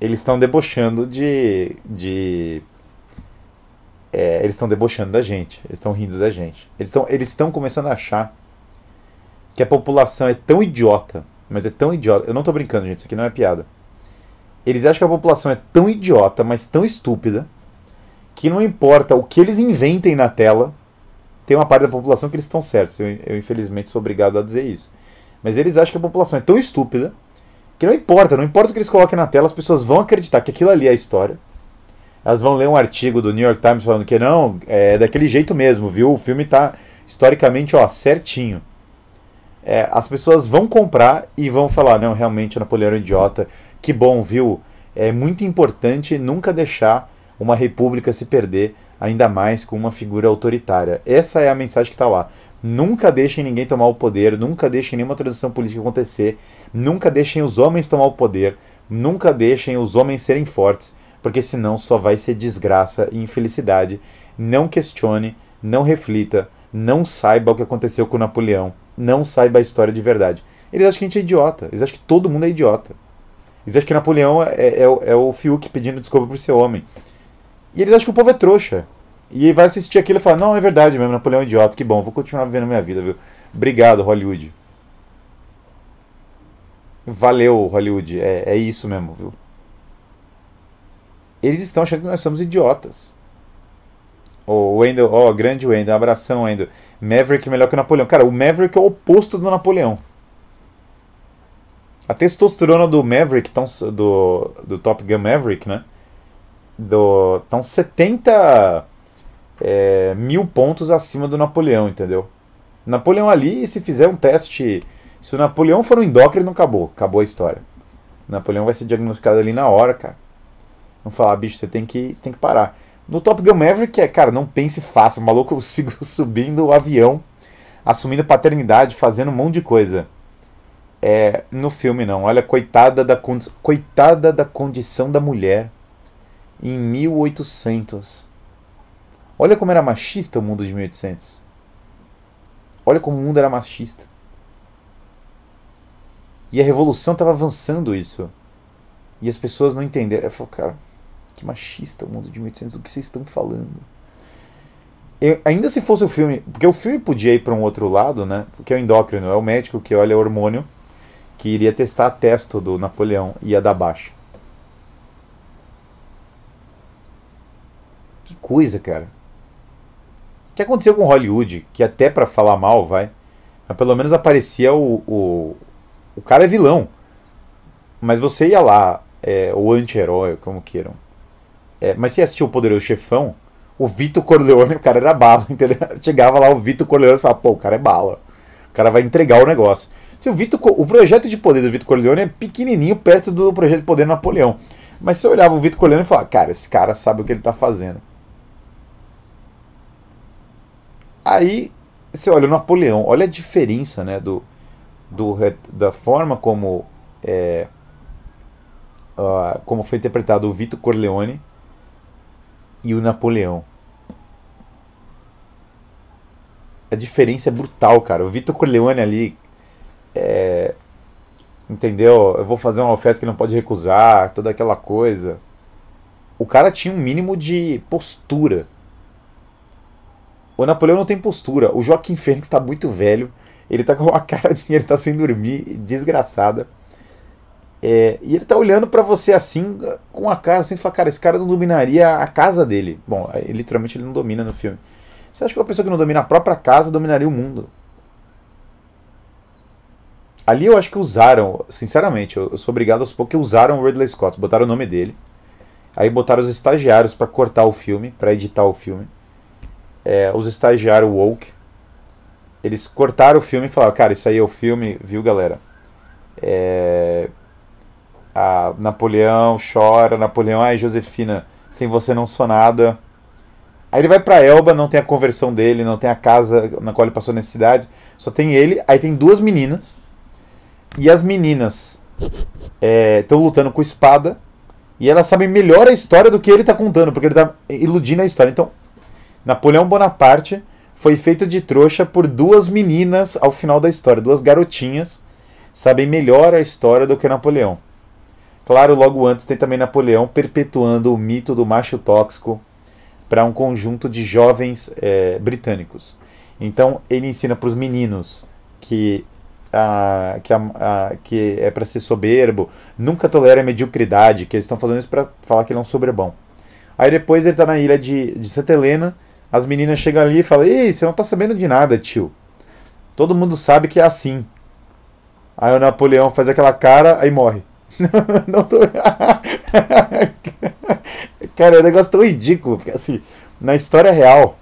Eles estão debochando de. de é, eles estão debochando da gente. Eles estão rindo da gente. Eles estão eles começando a achar que a população é tão idiota. Mas é tão idiota. Eu não tô brincando, gente. Isso aqui não é piada. Eles acham que a população é tão idiota, mas tão estúpida, que não importa o que eles inventem na tela, tem uma parte da população que eles estão certos. Eu, eu infelizmente sou obrigado a dizer isso. Mas eles acham que a população é tão estúpida que não importa, não importa o que eles coloquem na tela, as pessoas vão acreditar que aquilo ali é a história. Elas vão ler um artigo do New York Times falando que não, é daquele jeito mesmo, viu? O filme tá historicamente, ó, certinho. É, as pessoas vão comprar e vão falar, não, realmente Napoleão é um idiota. Que bom, viu? É muito importante nunca deixar uma república se perder, ainda mais com uma figura autoritária. Essa é a mensagem que está lá. Nunca deixem ninguém tomar o poder, nunca deixem nenhuma transição política acontecer, nunca deixem os homens tomar o poder, nunca deixem os homens serem fortes, porque senão só vai ser desgraça e infelicidade. Não questione, não reflita, não saiba o que aconteceu com Napoleão, não saiba a história de verdade. Eles acham que a gente é idiota, eles acham que todo mundo é idiota. Eles acham que Napoleão é, é, é o Fiuk pedindo desculpa por ser homem. E eles acham que o povo é trouxa. E vai assistir aquilo e falar, não, é verdade mesmo, Napoleão é idiota, que bom, vou continuar vivendo minha vida, viu? Obrigado, Hollywood. Valeu, Hollywood, é, é isso mesmo, viu? Eles estão achando que nós somos idiotas. O Wendell, ó, oh, grande Wendell, abração, Wendell. Maverick melhor que o Napoleão. Cara, o Maverick é o oposto do Napoleão. A testosterona do Maverick, tão, do, do Top Gun Maverick, né? Do, tão 70 é, mil pontos acima do Napoleão, entendeu? Napoleão ali, se fizer um teste. Se o Napoleão for um endócrino, acabou. Acabou a história. O Napoleão vai ser diagnosticado ali na hora, cara. Não falar, bicho, você tem que, você tem que parar. No Top Gun Maverick é, cara, não pense fácil. O maluco subindo o avião, assumindo paternidade, fazendo um monte de coisa. É, no filme não. Olha, coitada da, coitada da condição da mulher em 1800. Olha como era machista o mundo de 1800. Olha como o mundo era machista. E a revolução estava avançando isso. E as pessoas não entenderam. Eu falo, cara, que machista o mundo de 1800, o que vocês estão falando? Eu, ainda se fosse o filme, porque o filme podia ir para um outro lado, né? Porque é o endócrino, é o médico que olha o hormônio que iria testar a testo do Napoleão e ia dar baixa. Que coisa, cara. Que aconteceu com Hollywood? Que até para falar mal, vai. Mas pelo menos aparecia o, o. O cara é vilão. Mas você ia lá, é, o anti-herói, como queiram. É, mas você assistiu o Poderoso Chefão, o Vitor Corleone, o cara era bala, entendeu? Chegava lá o Vitor Corleone e falava, pô, o cara é bala. O cara vai entregar o negócio. Se o, Vitor, o projeto de poder do Vitor Corleone é pequenininho perto do projeto de poder do Napoleão. Mas você olhava o Vitor Corleone e falava, cara, esse cara sabe o que ele está fazendo. Aí você olha o Napoleão, olha a diferença né, do, do, da forma como, é, uh, como foi interpretado o Vitor Corleone e o Napoleão. A diferença é brutal, cara. O Vitor Corleone ali. É, entendeu? Eu vou fazer uma oferta que não pode recusar, toda aquela coisa. O cara tinha um mínimo de postura. O Napoleão não tem postura. O Joaquim Fênix está muito velho. Ele tá com uma cara de ele tá sem dormir, desgraçada. É, e ele tá olhando para você assim, com a cara assim, fala, cara, esse cara não dominaria a casa dele. Bom, literalmente ele não domina no filme. Você acha que uma pessoa que não domina a própria casa dominaria o mundo? Ali eu acho que usaram, sinceramente, eu, sou obrigado aos poucos que usaram o Ridley Scott, botaram o nome dele. Aí botaram os estagiários para cortar o filme, para editar o filme. É, os estagiários woke. Eles cortaram o filme e falaram, cara, isso aí é o filme, viu, galera? É, a Napoleão chora, Napoleão, ai Josefina, sem você não sou nada. Aí ele vai para Elba, não tem a conversão dele, não tem a casa na qual ele passou necessidade, só tem ele. Aí tem duas meninas. E as meninas estão é, lutando com espada. E elas sabem melhor a história do que ele está contando, porque ele está iludindo a história. Então, Napoleão Bonaparte foi feito de trouxa por duas meninas ao final da história, duas garotinhas sabem melhor a história do que Napoleão. Claro, logo antes tem também Napoleão perpetuando o mito do macho tóxico para um conjunto de jovens é, britânicos. Então ele ensina para os meninos que a, que, a, a, que é para ser soberbo, nunca tolera a mediocridade, que eles estão fazendo isso para falar que ele é um soberbão. Aí depois ele está na ilha de, de Santa Helena, as meninas chegam ali e falam: Ei, você não está sabendo de nada, tio. Todo mundo sabe que é assim. Aí o Napoleão faz aquela cara, aí morre. não tô. Cara, é um negócio tão ridículo, porque assim, na história real,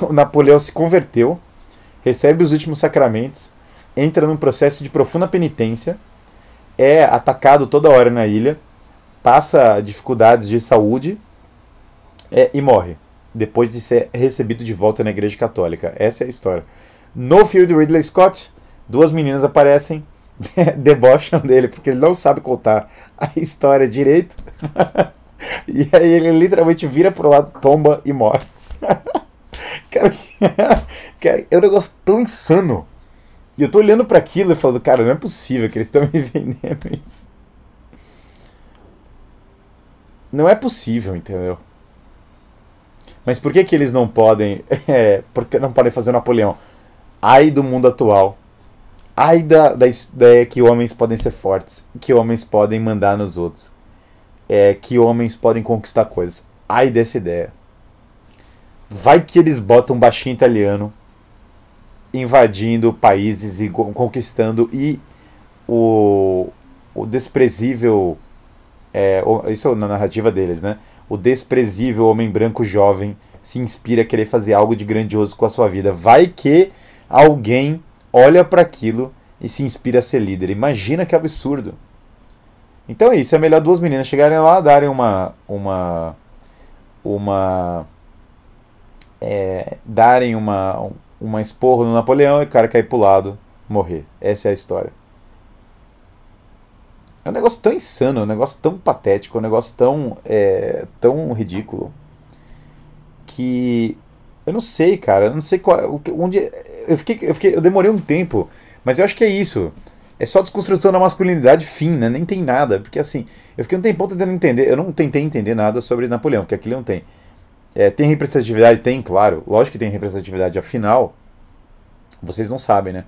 o Napoleão se converteu, recebe os últimos sacramentos, entra num processo de profunda penitência, é atacado toda hora na ilha, passa dificuldades de saúde é, e morre. Depois de ser recebido de volta na Igreja Católica. Essa é a história. No filme de Ridley Scott, duas meninas aparecem debocham dele, porque ele não sabe contar a história direito. e aí ele literalmente vira pro lado, tomba e morre. cara, cara, é um negócio tão insano. E eu tô olhando para aquilo e falando, cara, não é possível que eles estão me vendendo isso. Não é possível, entendeu? Mas por que que eles não podem, é, porque não podem fazer Napoleão? Ai do mundo atual Ai da, da ideia que homens podem ser fortes, que homens podem mandar nos outros, é, que homens podem conquistar coisas. Ai dessa ideia. Vai que eles botam um baixinho italiano invadindo países e conquistando e o, o desprezível é, isso é na narrativa deles, né? O desprezível homem branco jovem se inspira a querer fazer algo de grandioso com a sua vida. Vai que alguém olha para aquilo e se inspira a ser líder. Imagina que absurdo. Então é isso, é melhor duas meninas chegarem lá, darem uma uma uma é, darem uma uma esporro no Napoleão e o cara cair pro lado, morrer. Essa é a história. É um negócio tão insano, é um negócio tão patético, é um negócio tão é, tão ridículo que eu não sei, cara. Eu não sei qual. Onde. Eu fiquei, eu fiquei. Eu demorei um tempo. Mas eu acho que é isso. É só desconstrução da masculinidade fim, né? Nem tem nada. Porque assim, eu fiquei um tempão tentando entender. Eu não tentei entender nada sobre Napoleão, porque aquilo não tem. É, tem representatividade? Tem, claro. Lógico que tem representatividade. Afinal, vocês não sabem, né?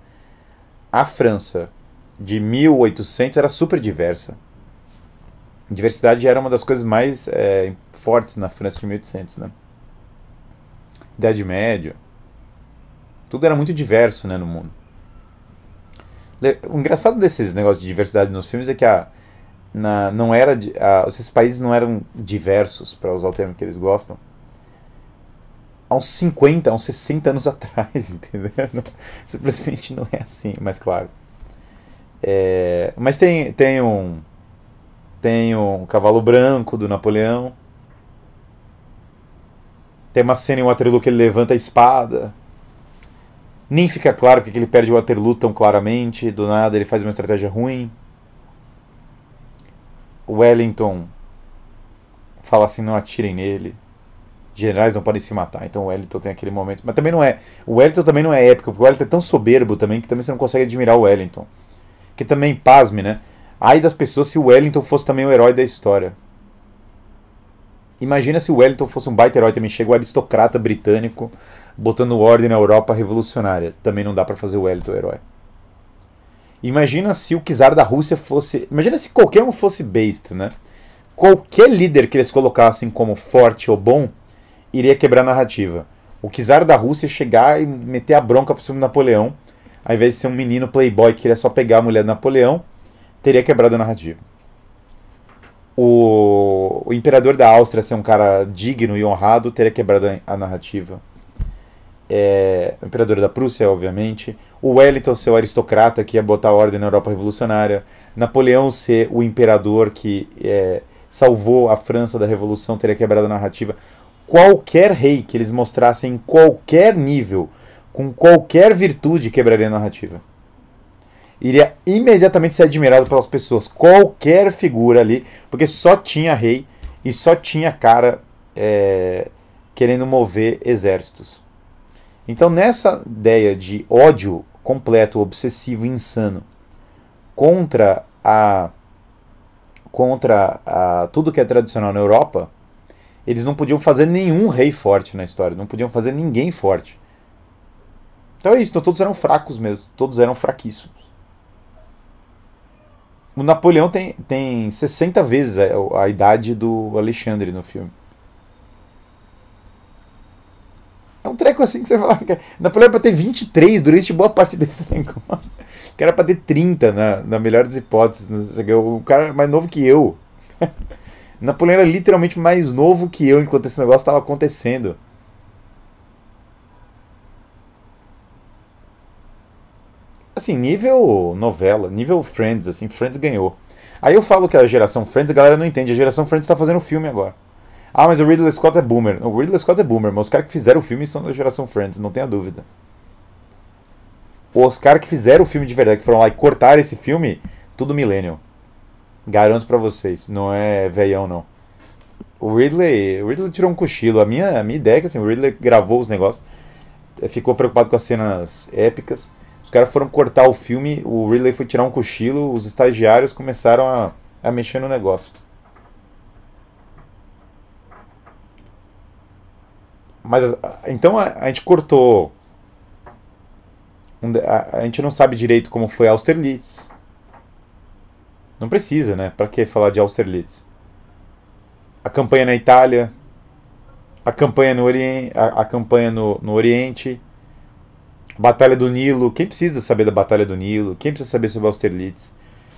A França de 1800 era super diversa. Diversidade era uma das coisas mais é, fortes na França de 1800, né? Idade Média. Tudo era muito diverso, né, no mundo. O engraçado desses negócios de diversidade nos filmes é que a, na, não era a, esses países não eram diversos, para usar o termo que eles gostam, há uns 50, há uns 60 anos atrás, entendeu? Simplesmente não é assim, mas claro. É, mas tem, tem um tem um cavalo branco do Napoleão. Tem uma cena em Waterloo que ele levanta a espada. Nem fica claro que ele perde o Waterloo tão claramente. Do nada ele faz uma estratégia ruim. Wellington fala assim: não atirem nele. Generais não podem se matar. Então o Wellington tem aquele momento. Mas também não é. O Wellington também não é épico, porque o Wellington é tão soberbo também que também você não consegue admirar o Wellington. Que também, pasme, né? Ai das pessoas se o Wellington fosse também o herói da história. Imagina se o Wellington fosse um baita herói também. Chega o aristocrata britânico botando ordem na Europa revolucionária. Também não dá para fazer o Wellington herói. Imagina se o czar da Rússia fosse. Imagina se qualquer um fosse based, né? Qualquer líder que eles colocassem como forte ou bom iria quebrar a narrativa. O czar da Rússia chegar e meter a bronca pro Napoleão, ao invés de ser um menino playboy que queria só pegar a mulher do Napoleão, teria quebrado a narrativa. O, o imperador da Áustria ser um cara digno e honrado teria quebrado a, narrativa. É, o imperador da Prússia, obviamente. O Wellington ser o aristocrata que ia botar ordem na Europa revolucionária. Napoleão ser o imperador que é, salvou a França da revolução teria quebrado a narrativa. Qualquer rei que eles mostrassem em qualquer nível, com qualquer virtude, quebraria a narrativa iria imediatamente ser admirado pelas pessoas. Qualquer figura ali, porque só tinha rei e só tinha cara é, querendo mover exércitos. Então, nessa ideia de ódio completo, obsessivo, insano contra a contra a, tudo que é tradicional na Europa, eles não podiam fazer nenhum rei forte na história, não podiam fazer ninguém forte. Então é isso, então todos eram fracos mesmo, todos eram fraquíssimos. O Napoleão tem, tem 60 vezes a, a idade do Alexandre no filme. É um treco assim que você fala. Que Napoleão é pra ter 23 durante boa parte desse negócio. Que era pra ter 30, na, na melhor das hipóteses. O cara mais novo que eu. Napoleão era literalmente mais novo que eu enquanto esse negócio estava acontecendo. Assim, nível novela, nível Friends, assim, Friends ganhou. Aí eu falo que a geração Friends, a galera não entende. A geração Friends tá fazendo filme agora. Ah, mas o Ridley Scott é boomer. O Ridley Scott é boomer, mas os caras que fizeram o filme são da geração Friends, não tenha dúvida. Os caras que fizeram o filme de verdade, que foram lá e cortaram esse filme, tudo millennial. Garanto para vocês, não é veião não. O Ridley, o Ridley tirou um cochilo. A minha, a minha ideia é que assim, o Ridley gravou os negócios, ficou preocupado com as cenas épicas os caras foram cortar o filme, o Ridley foi tirar um cochilo, os estagiários começaram a, a mexer no negócio. Mas então a, a gente cortou. A, a, gente não sabe direito como foi Austerlitz. Não precisa, né? Para que falar de Austerlitz? A campanha na Itália, a campanha no Oriente, a, a campanha no, no Oriente, Batalha do Nilo. Quem precisa saber da Batalha do Nilo? Quem precisa saber sobre Austerlitz?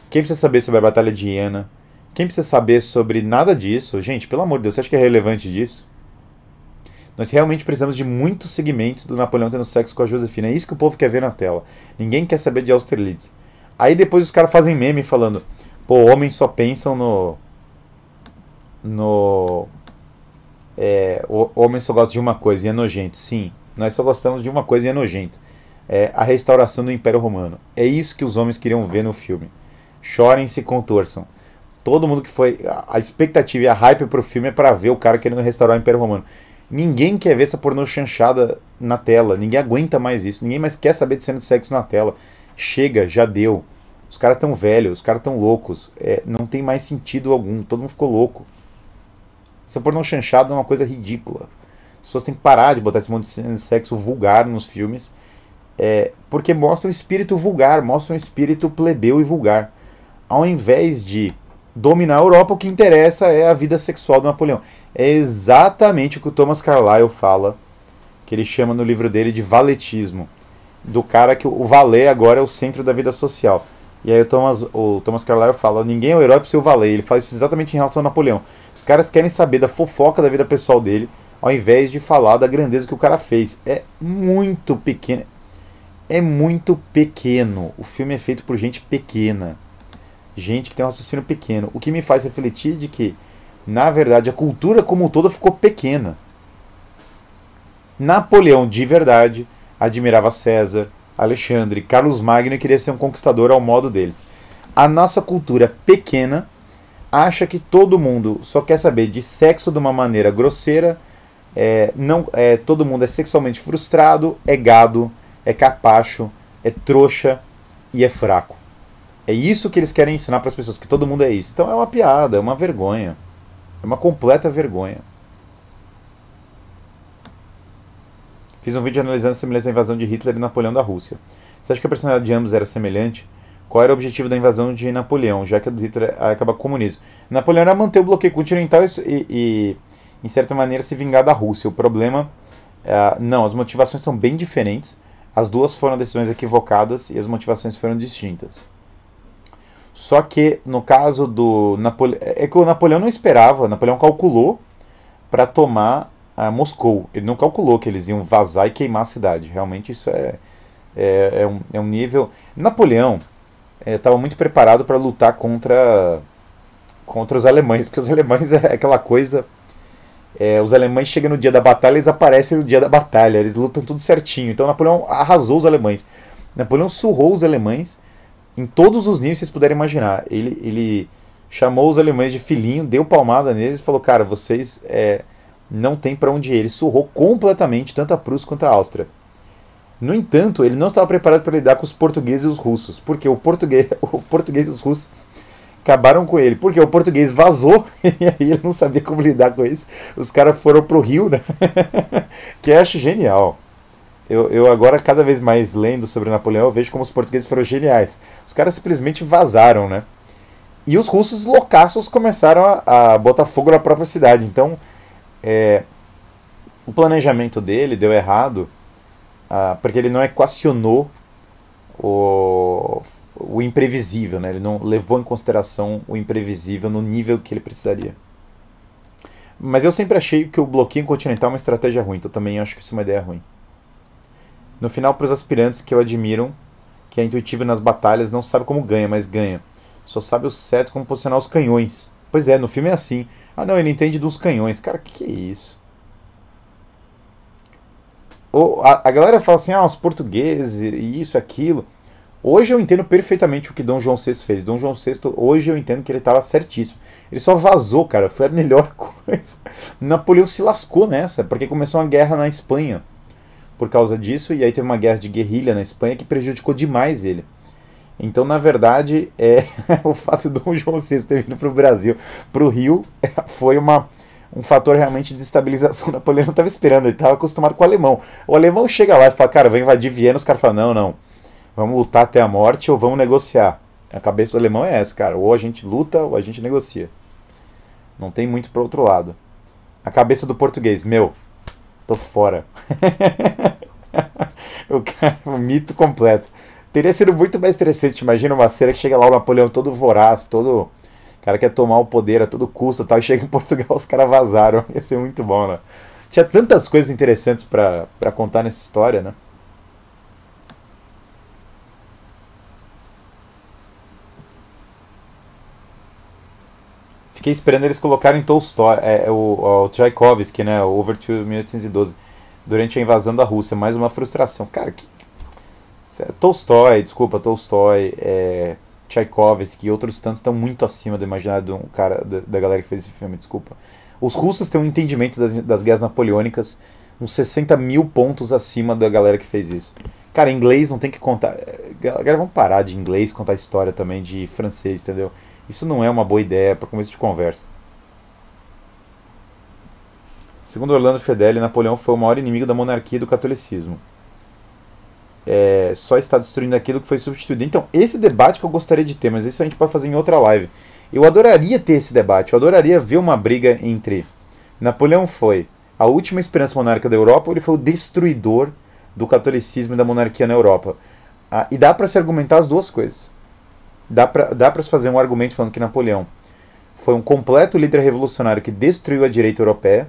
Quem precisa saber sobre a Batalha de Iena? Quem precisa saber sobre nada disso? Gente, pelo amor de Deus, você acha que é relevante disso? Nós realmente precisamos de muitos segmentos do Napoleão tendo sexo com a Josefina. É isso que o povo quer ver na tela. Ninguém quer saber de Austerlitz. Aí depois os caras fazem meme falando: pô, homens só pensam no. No. É, homens só gostam de uma coisa e é nojento. Sim, nós só gostamos de uma coisa e é nojento é, a restauração do Império Romano. É isso que os homens queriam ver no filme. Chorem se contorçam. Todo mundo que foi. A expectativa e a hype pro filme é para ver o cara querendo restaurar o Império Romano. Ninguém quer ver essa pornô chanchada na tela. Ninguém aguenta mais isso. Ninguém mais quer saber de cena de sexo na tela. Chega, já deu. Os caras tão velhos, os caras tão loucos. É, não tem mais sentido algum. Todo mundo ficou louco. Essa pornô chanchada é uma coisa ridícula. As pessoas têm que parar de botar esse monte de cena de sexo vulgar nos filmes é, porque mostra um espírito vulgar, mostra um espírito plebeu e vulgar. Ao invés de dominar a Europa, o que interessa é a vida sexual do Napoleão. É exatamente o que o Thomas Carlyle fala, que ele chama no livro dele de valetismo. Do cara que o valet agora é o centro da vida social. E aí o Thomas, o Thomas Carlyle fala, ninguém é o herói pro seu valer. Ele fala isso exatamente em relação ao Napoleão. Os caras querem saber da fofoca da vida pessoal dele, ao invés de falar da grandeza que o cara fez. É muito pequeno. É muito pequeno. O filme é feito por gente pequena. Gente que tem um raciocínio pequeno. O que me faz refletir de que, na verdade, a cultura como um todo ficou pequena. Napoleão, de verdade, admirava César, Alexandre, Carlos Magno queria ser um conquistador ao modo deles. A nossa cultura pequena acha que todo mundo só quer saber de sexo de uma maneira grosseira, é, não, é, todo mundo é sexualmente frustrado, é gado, é capacho, é trouxa e é fraco. É isso que eles querem ensinar para as pessoas, que todo mundo é isso. Então é uma piada, é uma vergonha. É uma completa vergonha. Fiz um vídeo analisando a semelhança da invasão de Hitler e Napoleão da Rússia. Você acha que a personalidade de ambos era semelhante? Qual era o objetivo da invasão de Napoleão, já que a do Hitler acaba com o comunismo? Napoleão era manter o bloqueio continental e, e, em certa maneira, se vingar da Rússia. O problema, é, não, as motivações são bem diferentes. As duas foram decisões equivocadas e as motivações foram distintas. Só que no caso do Napoleão, é que o Napoleão não esperava, Napoleão calculou para tomar a Moscou. Ele não calculou que eles iam vazar e queimar a cidade. Realmente isso é, é, é, um, é um nível. Napoleão estava é, muito preparado para lutar contra, contra os alemães, porque os alemães é aquela coisa. É, os alemães chegam no dia da batalha, eles aparecem no dia da batalha, eles lutam tudo certinho. Então Napoleão arrasou os alemães. Napoleão surrou os alemães em todos os níveis que vocês puderem imaginar. Ele, ele chamou os alemães de filhinho, deu palmada neles e falou: Cara, vocês é, não tem para onde ir. Ele surrou completamente tanto a Prússia quanto a Áustria. No entanto, ele não estava preparado para lidar com os portugueses e os russos, porque o português, o português e os russos acabaram com ele, porque o português vazou e aí ele não sabia como lidar com isso. Os caras foram pro Rio, né? que eu acho genial. Eu, eu agora, cada vez mais lendo sobre Napoleão, eu vejo como os portugueses foram geniais. Os caras simplesmente vazaram, né? E os russos loucaços começaram a, a botar fogo na própria cidade. Então, é, o planejamento dele deu errado ah, porque ele não equacionou o, o imprevisível, né? ele não levou em consideração o imprevisível no nível que ele precisaria. Mas eu sempre achei que o bloqueio continental é uma estratégia ruim, então também acho que isso é uma ideia ruim. No final, para os aspirantes que eu admiro, que é intuitivo nas batalhas, não sabe como ganha, mas ganha. Só sabe o certo como posicionar os canhões. Pois é, no filme é assim. Ah, não, ele entende dos canhões. Cara, que que é isso? O, a, a galera fala assim, ah, os portugueses, isso, aquilo. Hoje eu entendo perfeitamente o que Dom João VI fez. Dom João VI, hoje eu entendo que ele estava certíssimo. Ele só vazou, cara, foi a melhor coisa. Napoleão se lascou nessa, porque começou uma guerra na Espanha por causa disso, e aí teve uma guerra de guerrilha na Espanha que prejudicou demais ele. Então, na verdade, é, o fato de Dom João VI ter vindo para o Brasil, para o Rio, foi uma, um fator realmente de estabilização. Napoleão não estava esperando, ele estava acostumado com o alemão. O alemão chega lá e fala, cara, vai invadir Viena, os caras falam, não, não, vamos lutar até a morte ou vamos negociar. A cabeça do alemão é essa, cara, ou a gente luta ou a gente negocia. Não tem muito para outro lado. A cabeça do português, meu, tô fora. o cara, o mito completo. Teria sido muito mais interessante. Imagina uma cena que chega lá o Napoleão todo voraz, todo. O cara quer tomar o poder a todo custo tal, e chega em Portugal, os caras vazaram. Ia ser muito bom, né? Tinha tantas coisas interessantes para contar nessa história, né? Fiquei esperando eles colocarem Tolstói, é, é, o, o Tchaikovsky, né? O Overture 1812, durante a invasão da Rússia. Mais uma frustração. Cara, que, Tolstói, desculpa, Tolstói, é, Tchaikovsky e outros tantos estão muito acima do imaginário do cara, da, galera que fez esse filme, desculpa. Os russos têm um entendimento das, das guerras napoleônicas uns 60 mil pontos acima da galera que fez isso. Cara, inglês não tem que contar. É, galera, vamos parar de inglês contar história também de francês, entendeu? Isso não é uma boa ideia para começo de conversa. Segundo Orlando Fedeli, Napoleão foi o maior inimigo da monarquia e do catolicismo. é, só está destruindo aquilo que foi substituído. Então, esse debate que eu gostaria de ter, mas isso a gente pode fazer em outra live. Eu adoraria ter esse debate, eu adoraria ver uma briga entre Napoleão foi a última esperança monárquica da Europa ou ele foi o destruidor do catolicismo e da monarquia na Europa. Ah, e dá para se argumentar as duas coisas. Dá para se fazer um argumento falando que Napoleão foi um completo líder revolucionário que destruiu a direita europeia.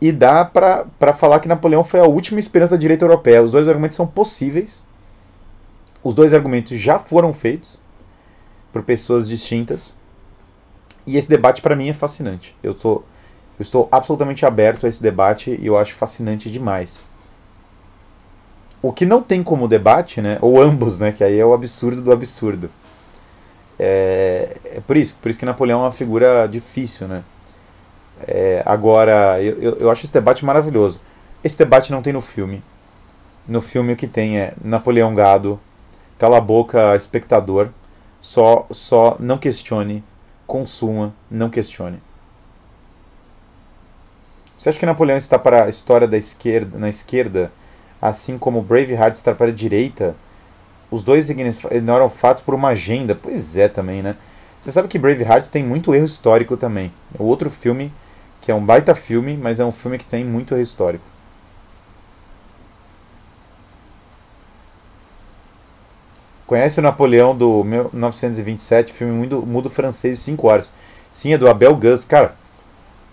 E dá para falar que Napoleão foi a última esperança da direita europeia. Os dois argumentos são possíveis. Os dois argumentos já foram feitos por pessoas distintas. E esse debate para mim é fascinante. Eu, tô, eu estou absolutamente aberto a esse debate e eu acho fascinante demais. O que não tem como debate, né, ou ambos, né, que aí é o absurdo do absurdo. É, é por isso, por isso que Napoleão é uma figura difícil, né? É, agora, eu, eu, eu acho esse debate maravilhoso. Esse debate não tem no filme. No filme o que tem é Napoleão gado, cala a boca, espectador, só, só não questione, consuma, não questione. Você acha que Napoleão está para a história da esquerda, na esquerda, assim como Braveheart está para a direita? Os dois ignoram fatos por uma agenda. Pois é, também, né? Você sabe que Braveheart tem muito erro histórico também. O outro filme, que é um baita filme, mas é um filme que tem muito erro histórico. Conhece o Napoleão do 1927, filme muito, mudo francês de 5 horas. Sim, é do Abel Gus. Cara,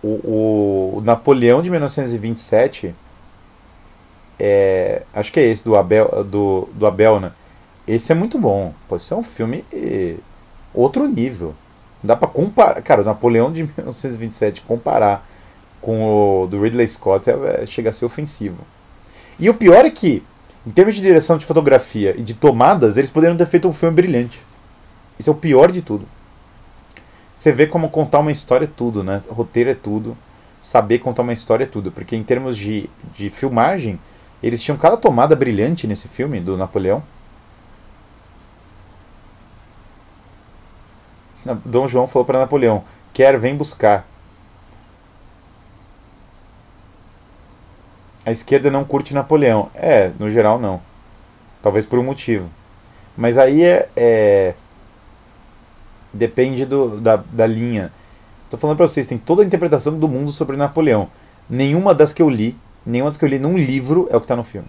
o, o Napoleão de 1927, é, acho que é esse, do Abel, do, do Abel, né? Esse é muito bom. Pô, esse é um filme outro nível. Não dá pra comparar. Cara, o Napoleão de 1927 comparar com o do Ridley Scott é, é, chega a ser ofensivo. E o pior é que, em termos de direção de fotografia e de tomadas, eles poderiam ter feito um filme brilhante. Isso é o pior de tudo. Você vê como contar uma história é tudo, né? Roteiro é tudo. Saber contar uma história é tudo. Porque em termos de, de filmagem, eles tinham cada tomada brilhante nesse filme do Napoleão. Dom João falou para Napoleão: Quer, vem buscar. A esquerda não curte Napoleão. É, no geral não. Talvez por um motivo. Mas aí é. é depende do, da, da linha. Estou falando para vocês, tem toda a interpretação do mundo sobre Napoleão. Nenhuma das que eu li, nenhuma das que eu li num livro é o que está no filme.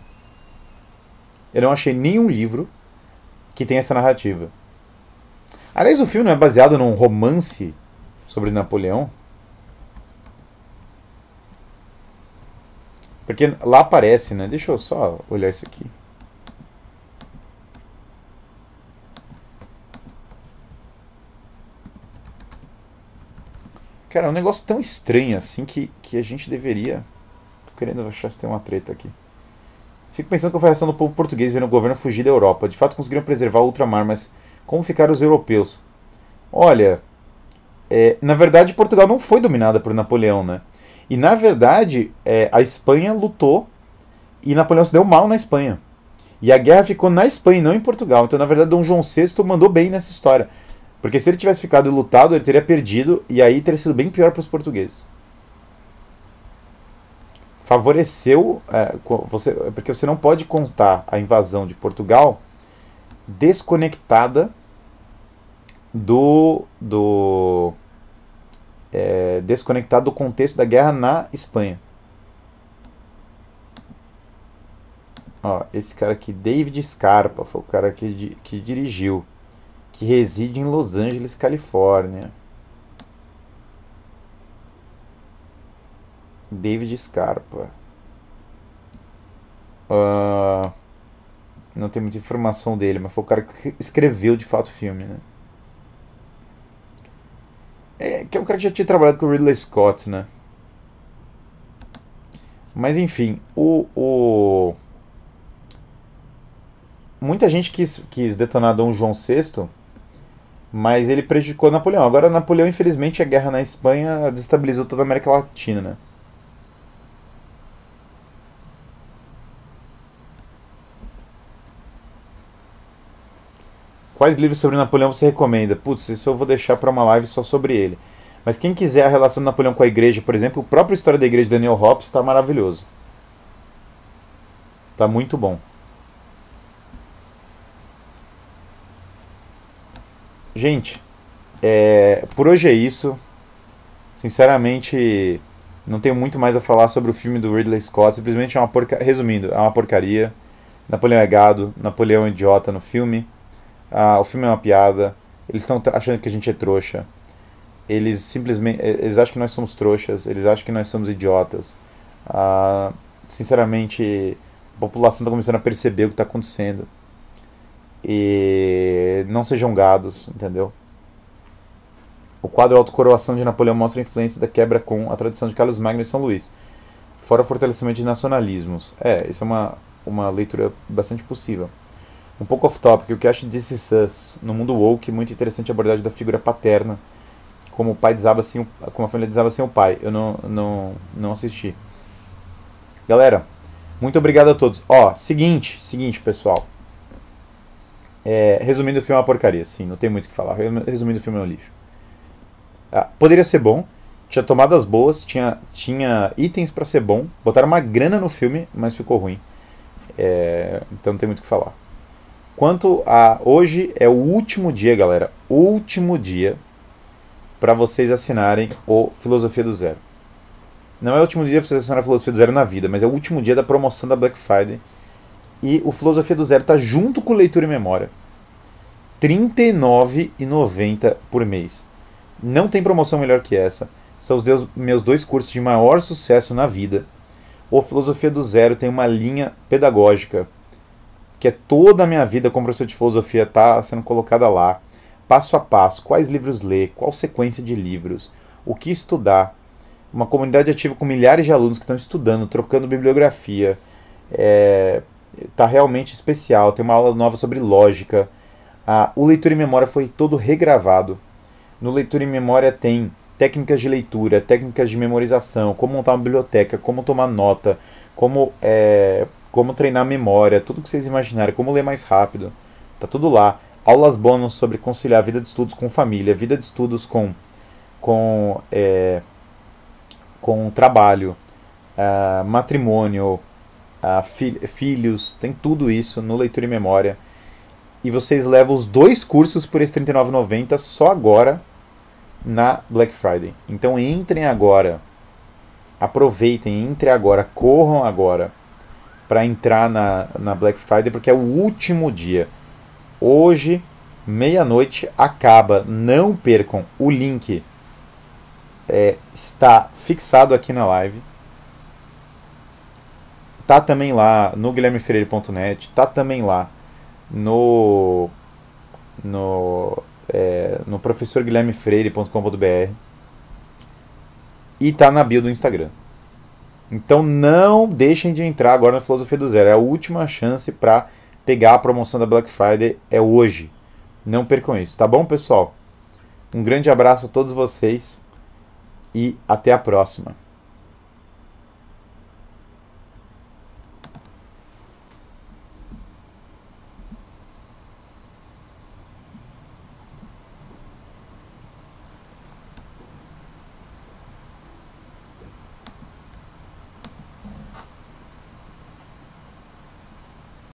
Eu não achei nenhum livro que tenha essa narrativa. Aliás, o filme não é baseado num romance sobre Napoleão? Porque lá aparece, né? Deixa eu só olhar isso aqui. Cara, é um negócio tão estranho assim que, que a gente deveria. Tô querendo achar se tem uma treta aqui. Fico pensando que foi a reação do povo português vendo o governo fugir da Europa. De fato conseguiram preservar o ultramar, mas como ficaram os europeus? Olha, é, na verdade Portugal não foi dominada por Napoleão, né? E na verdade é, a Espanha lutou e Napoleão se deu mal na Espanha. E a guerra ficou na Espanha, não em Portugal. Então, na verdade, Dom João VI mandou bem nessa história. Porque se ele tivesse ficado lutado, ele teria perdido e aí teria sido bem pior para os portugueses. Favoreceu. É, você, porque você não pode contar a invasão de Portugal desconectada do, do é, desconectado do contexto da guerra na Espanha. Ó, esse cara aqui, David Scarpa, foi o cara que, que dirigiu, que reside em Los Angeles, Califórnia. David Scarpa. Uh, não tem muita informação dele, mas foi o cara que escreveu de fato o filme, né? É, que é um cara que já tinha trabalhado com o Ridley Scott, né? Mas enfim, o, o... muita gente quis, quis detonar Dom João VI, mas ele prejudicou Napoleão. Agora, Napoleão, infelizmente, a guerra na Espanha desestabilizou toda a América Latina, né? Quais livros sobre Napoleão você recomenda? Putz, isso eu vou deixar para uma live só sobre ele. Mas quem quiser a relação de Napoleão com a igreja, por exemplo, o próprio História da Igreja de Daniel Hobbes está maravilhoso. Está muito bom. Gente, é, por hoje é isso. Sinceramente, não tenho muito mais a falar sobre o filme do Ridley Scott. Simplesmente é uma porca. Resumindo, é uma porcaria. Napoleão é gado, Napoleão é idiota no filme. Ah, o filme é uma piada. Eles estão achando que a gente é trouxa. Eles simplesmente. Eles acham que nós somos trouxas. Eles acham que nós somos idiotas. Ah, sinceramente, a população está começando a perceber o que está acontecendo. E não sejam gados, entendeu? O quadro Autocoroação de Napoleão mostra a influência da quebra com a tradição de Carlos Magno e São Luís, fora o fortalecimento de nacionalismos. É, isso é uma, uma leitura bastante possível. Um pouco off-topic, o que acho de This Us, no mundo woke, muito interessante a abordagem da figura paterna, como o pai desaba sem o, como a família desaba sem o pai. Eu não, não, não assisti. Galera, muito obrigado a todos. Ó, seguinte, seguinte, pessoal. É, resumindo, o filme é uma porcaria, sim, não tem muito o que falar. Resumindo, o filme é um lixo. Ah, poderia ser bom, tinha tomadas boas, tinha, tinha itens para ser bom. Botaram uma grana no filme, mas ficou ruim. É, então não tem muito o que falar. Quanto a hoje é o último dia, galera, último dia para vocês assinarem o Filosofia do Zero. Não é o último dia para vocês assinarem a Filosofia do Zero na vida, mas é o último dia da promoção da Black Friday. E o Filosofia do Zero tá junto com Leitura e Memória. R$ 39,90 por mês. Não tem promoção melhor que essa. São os meus dois cursos de maior sucesso na vida. O Filosofia do Zero tem uma linha pedagógica, que é toda a minha vida como professor de filosofia está sendo colocada lá. Passo a passo, quais livros ler, qual sequência de livros, o que estudar. Uma comunidade ativa com milhares de alunos que estão estudando, trocando bibliografia. É, tá realmente especial. Tem uma aula nova sobre lógica. Ah, o Leitura e Memória foi todo regravado. No Leitura em Memória tem técnicas de leitura, técnicas de memorização, como montar uma biblioteca, como tomar nota, como, é, como treinar a memória, tudo que vocês imaginarem, como ler mais rápido. Tá tudo lá. Aulas bônus sobre conciliar vida de estudos com família, vida de estudos com, com, é, com trabalho, uh, matrimônio, uh, fi filhos, tem tudo isso no Leitura e Memória. E vocês levam os dois cursos por esse R$ 39,90 só agora na Black Friday. Então entrem agora, aproveitem, entrem agora, corram agora para entrar na, na Black Friday, porque é o último dia. Hoje, meia-noite, acaba. Não percam o link. É, está fixado aqui na live. Tá também lá no guilhermefreire.net, tá também lá no no é, no e tá na bio do Instagram. Então não deixem de entrar agora na Filosofia do Zero. É a última chance para pegar a promoção da Black Friday é hoje. Não percam isso, tá bom, pessoal? Um grande abraço a todos vocês e até a próxima.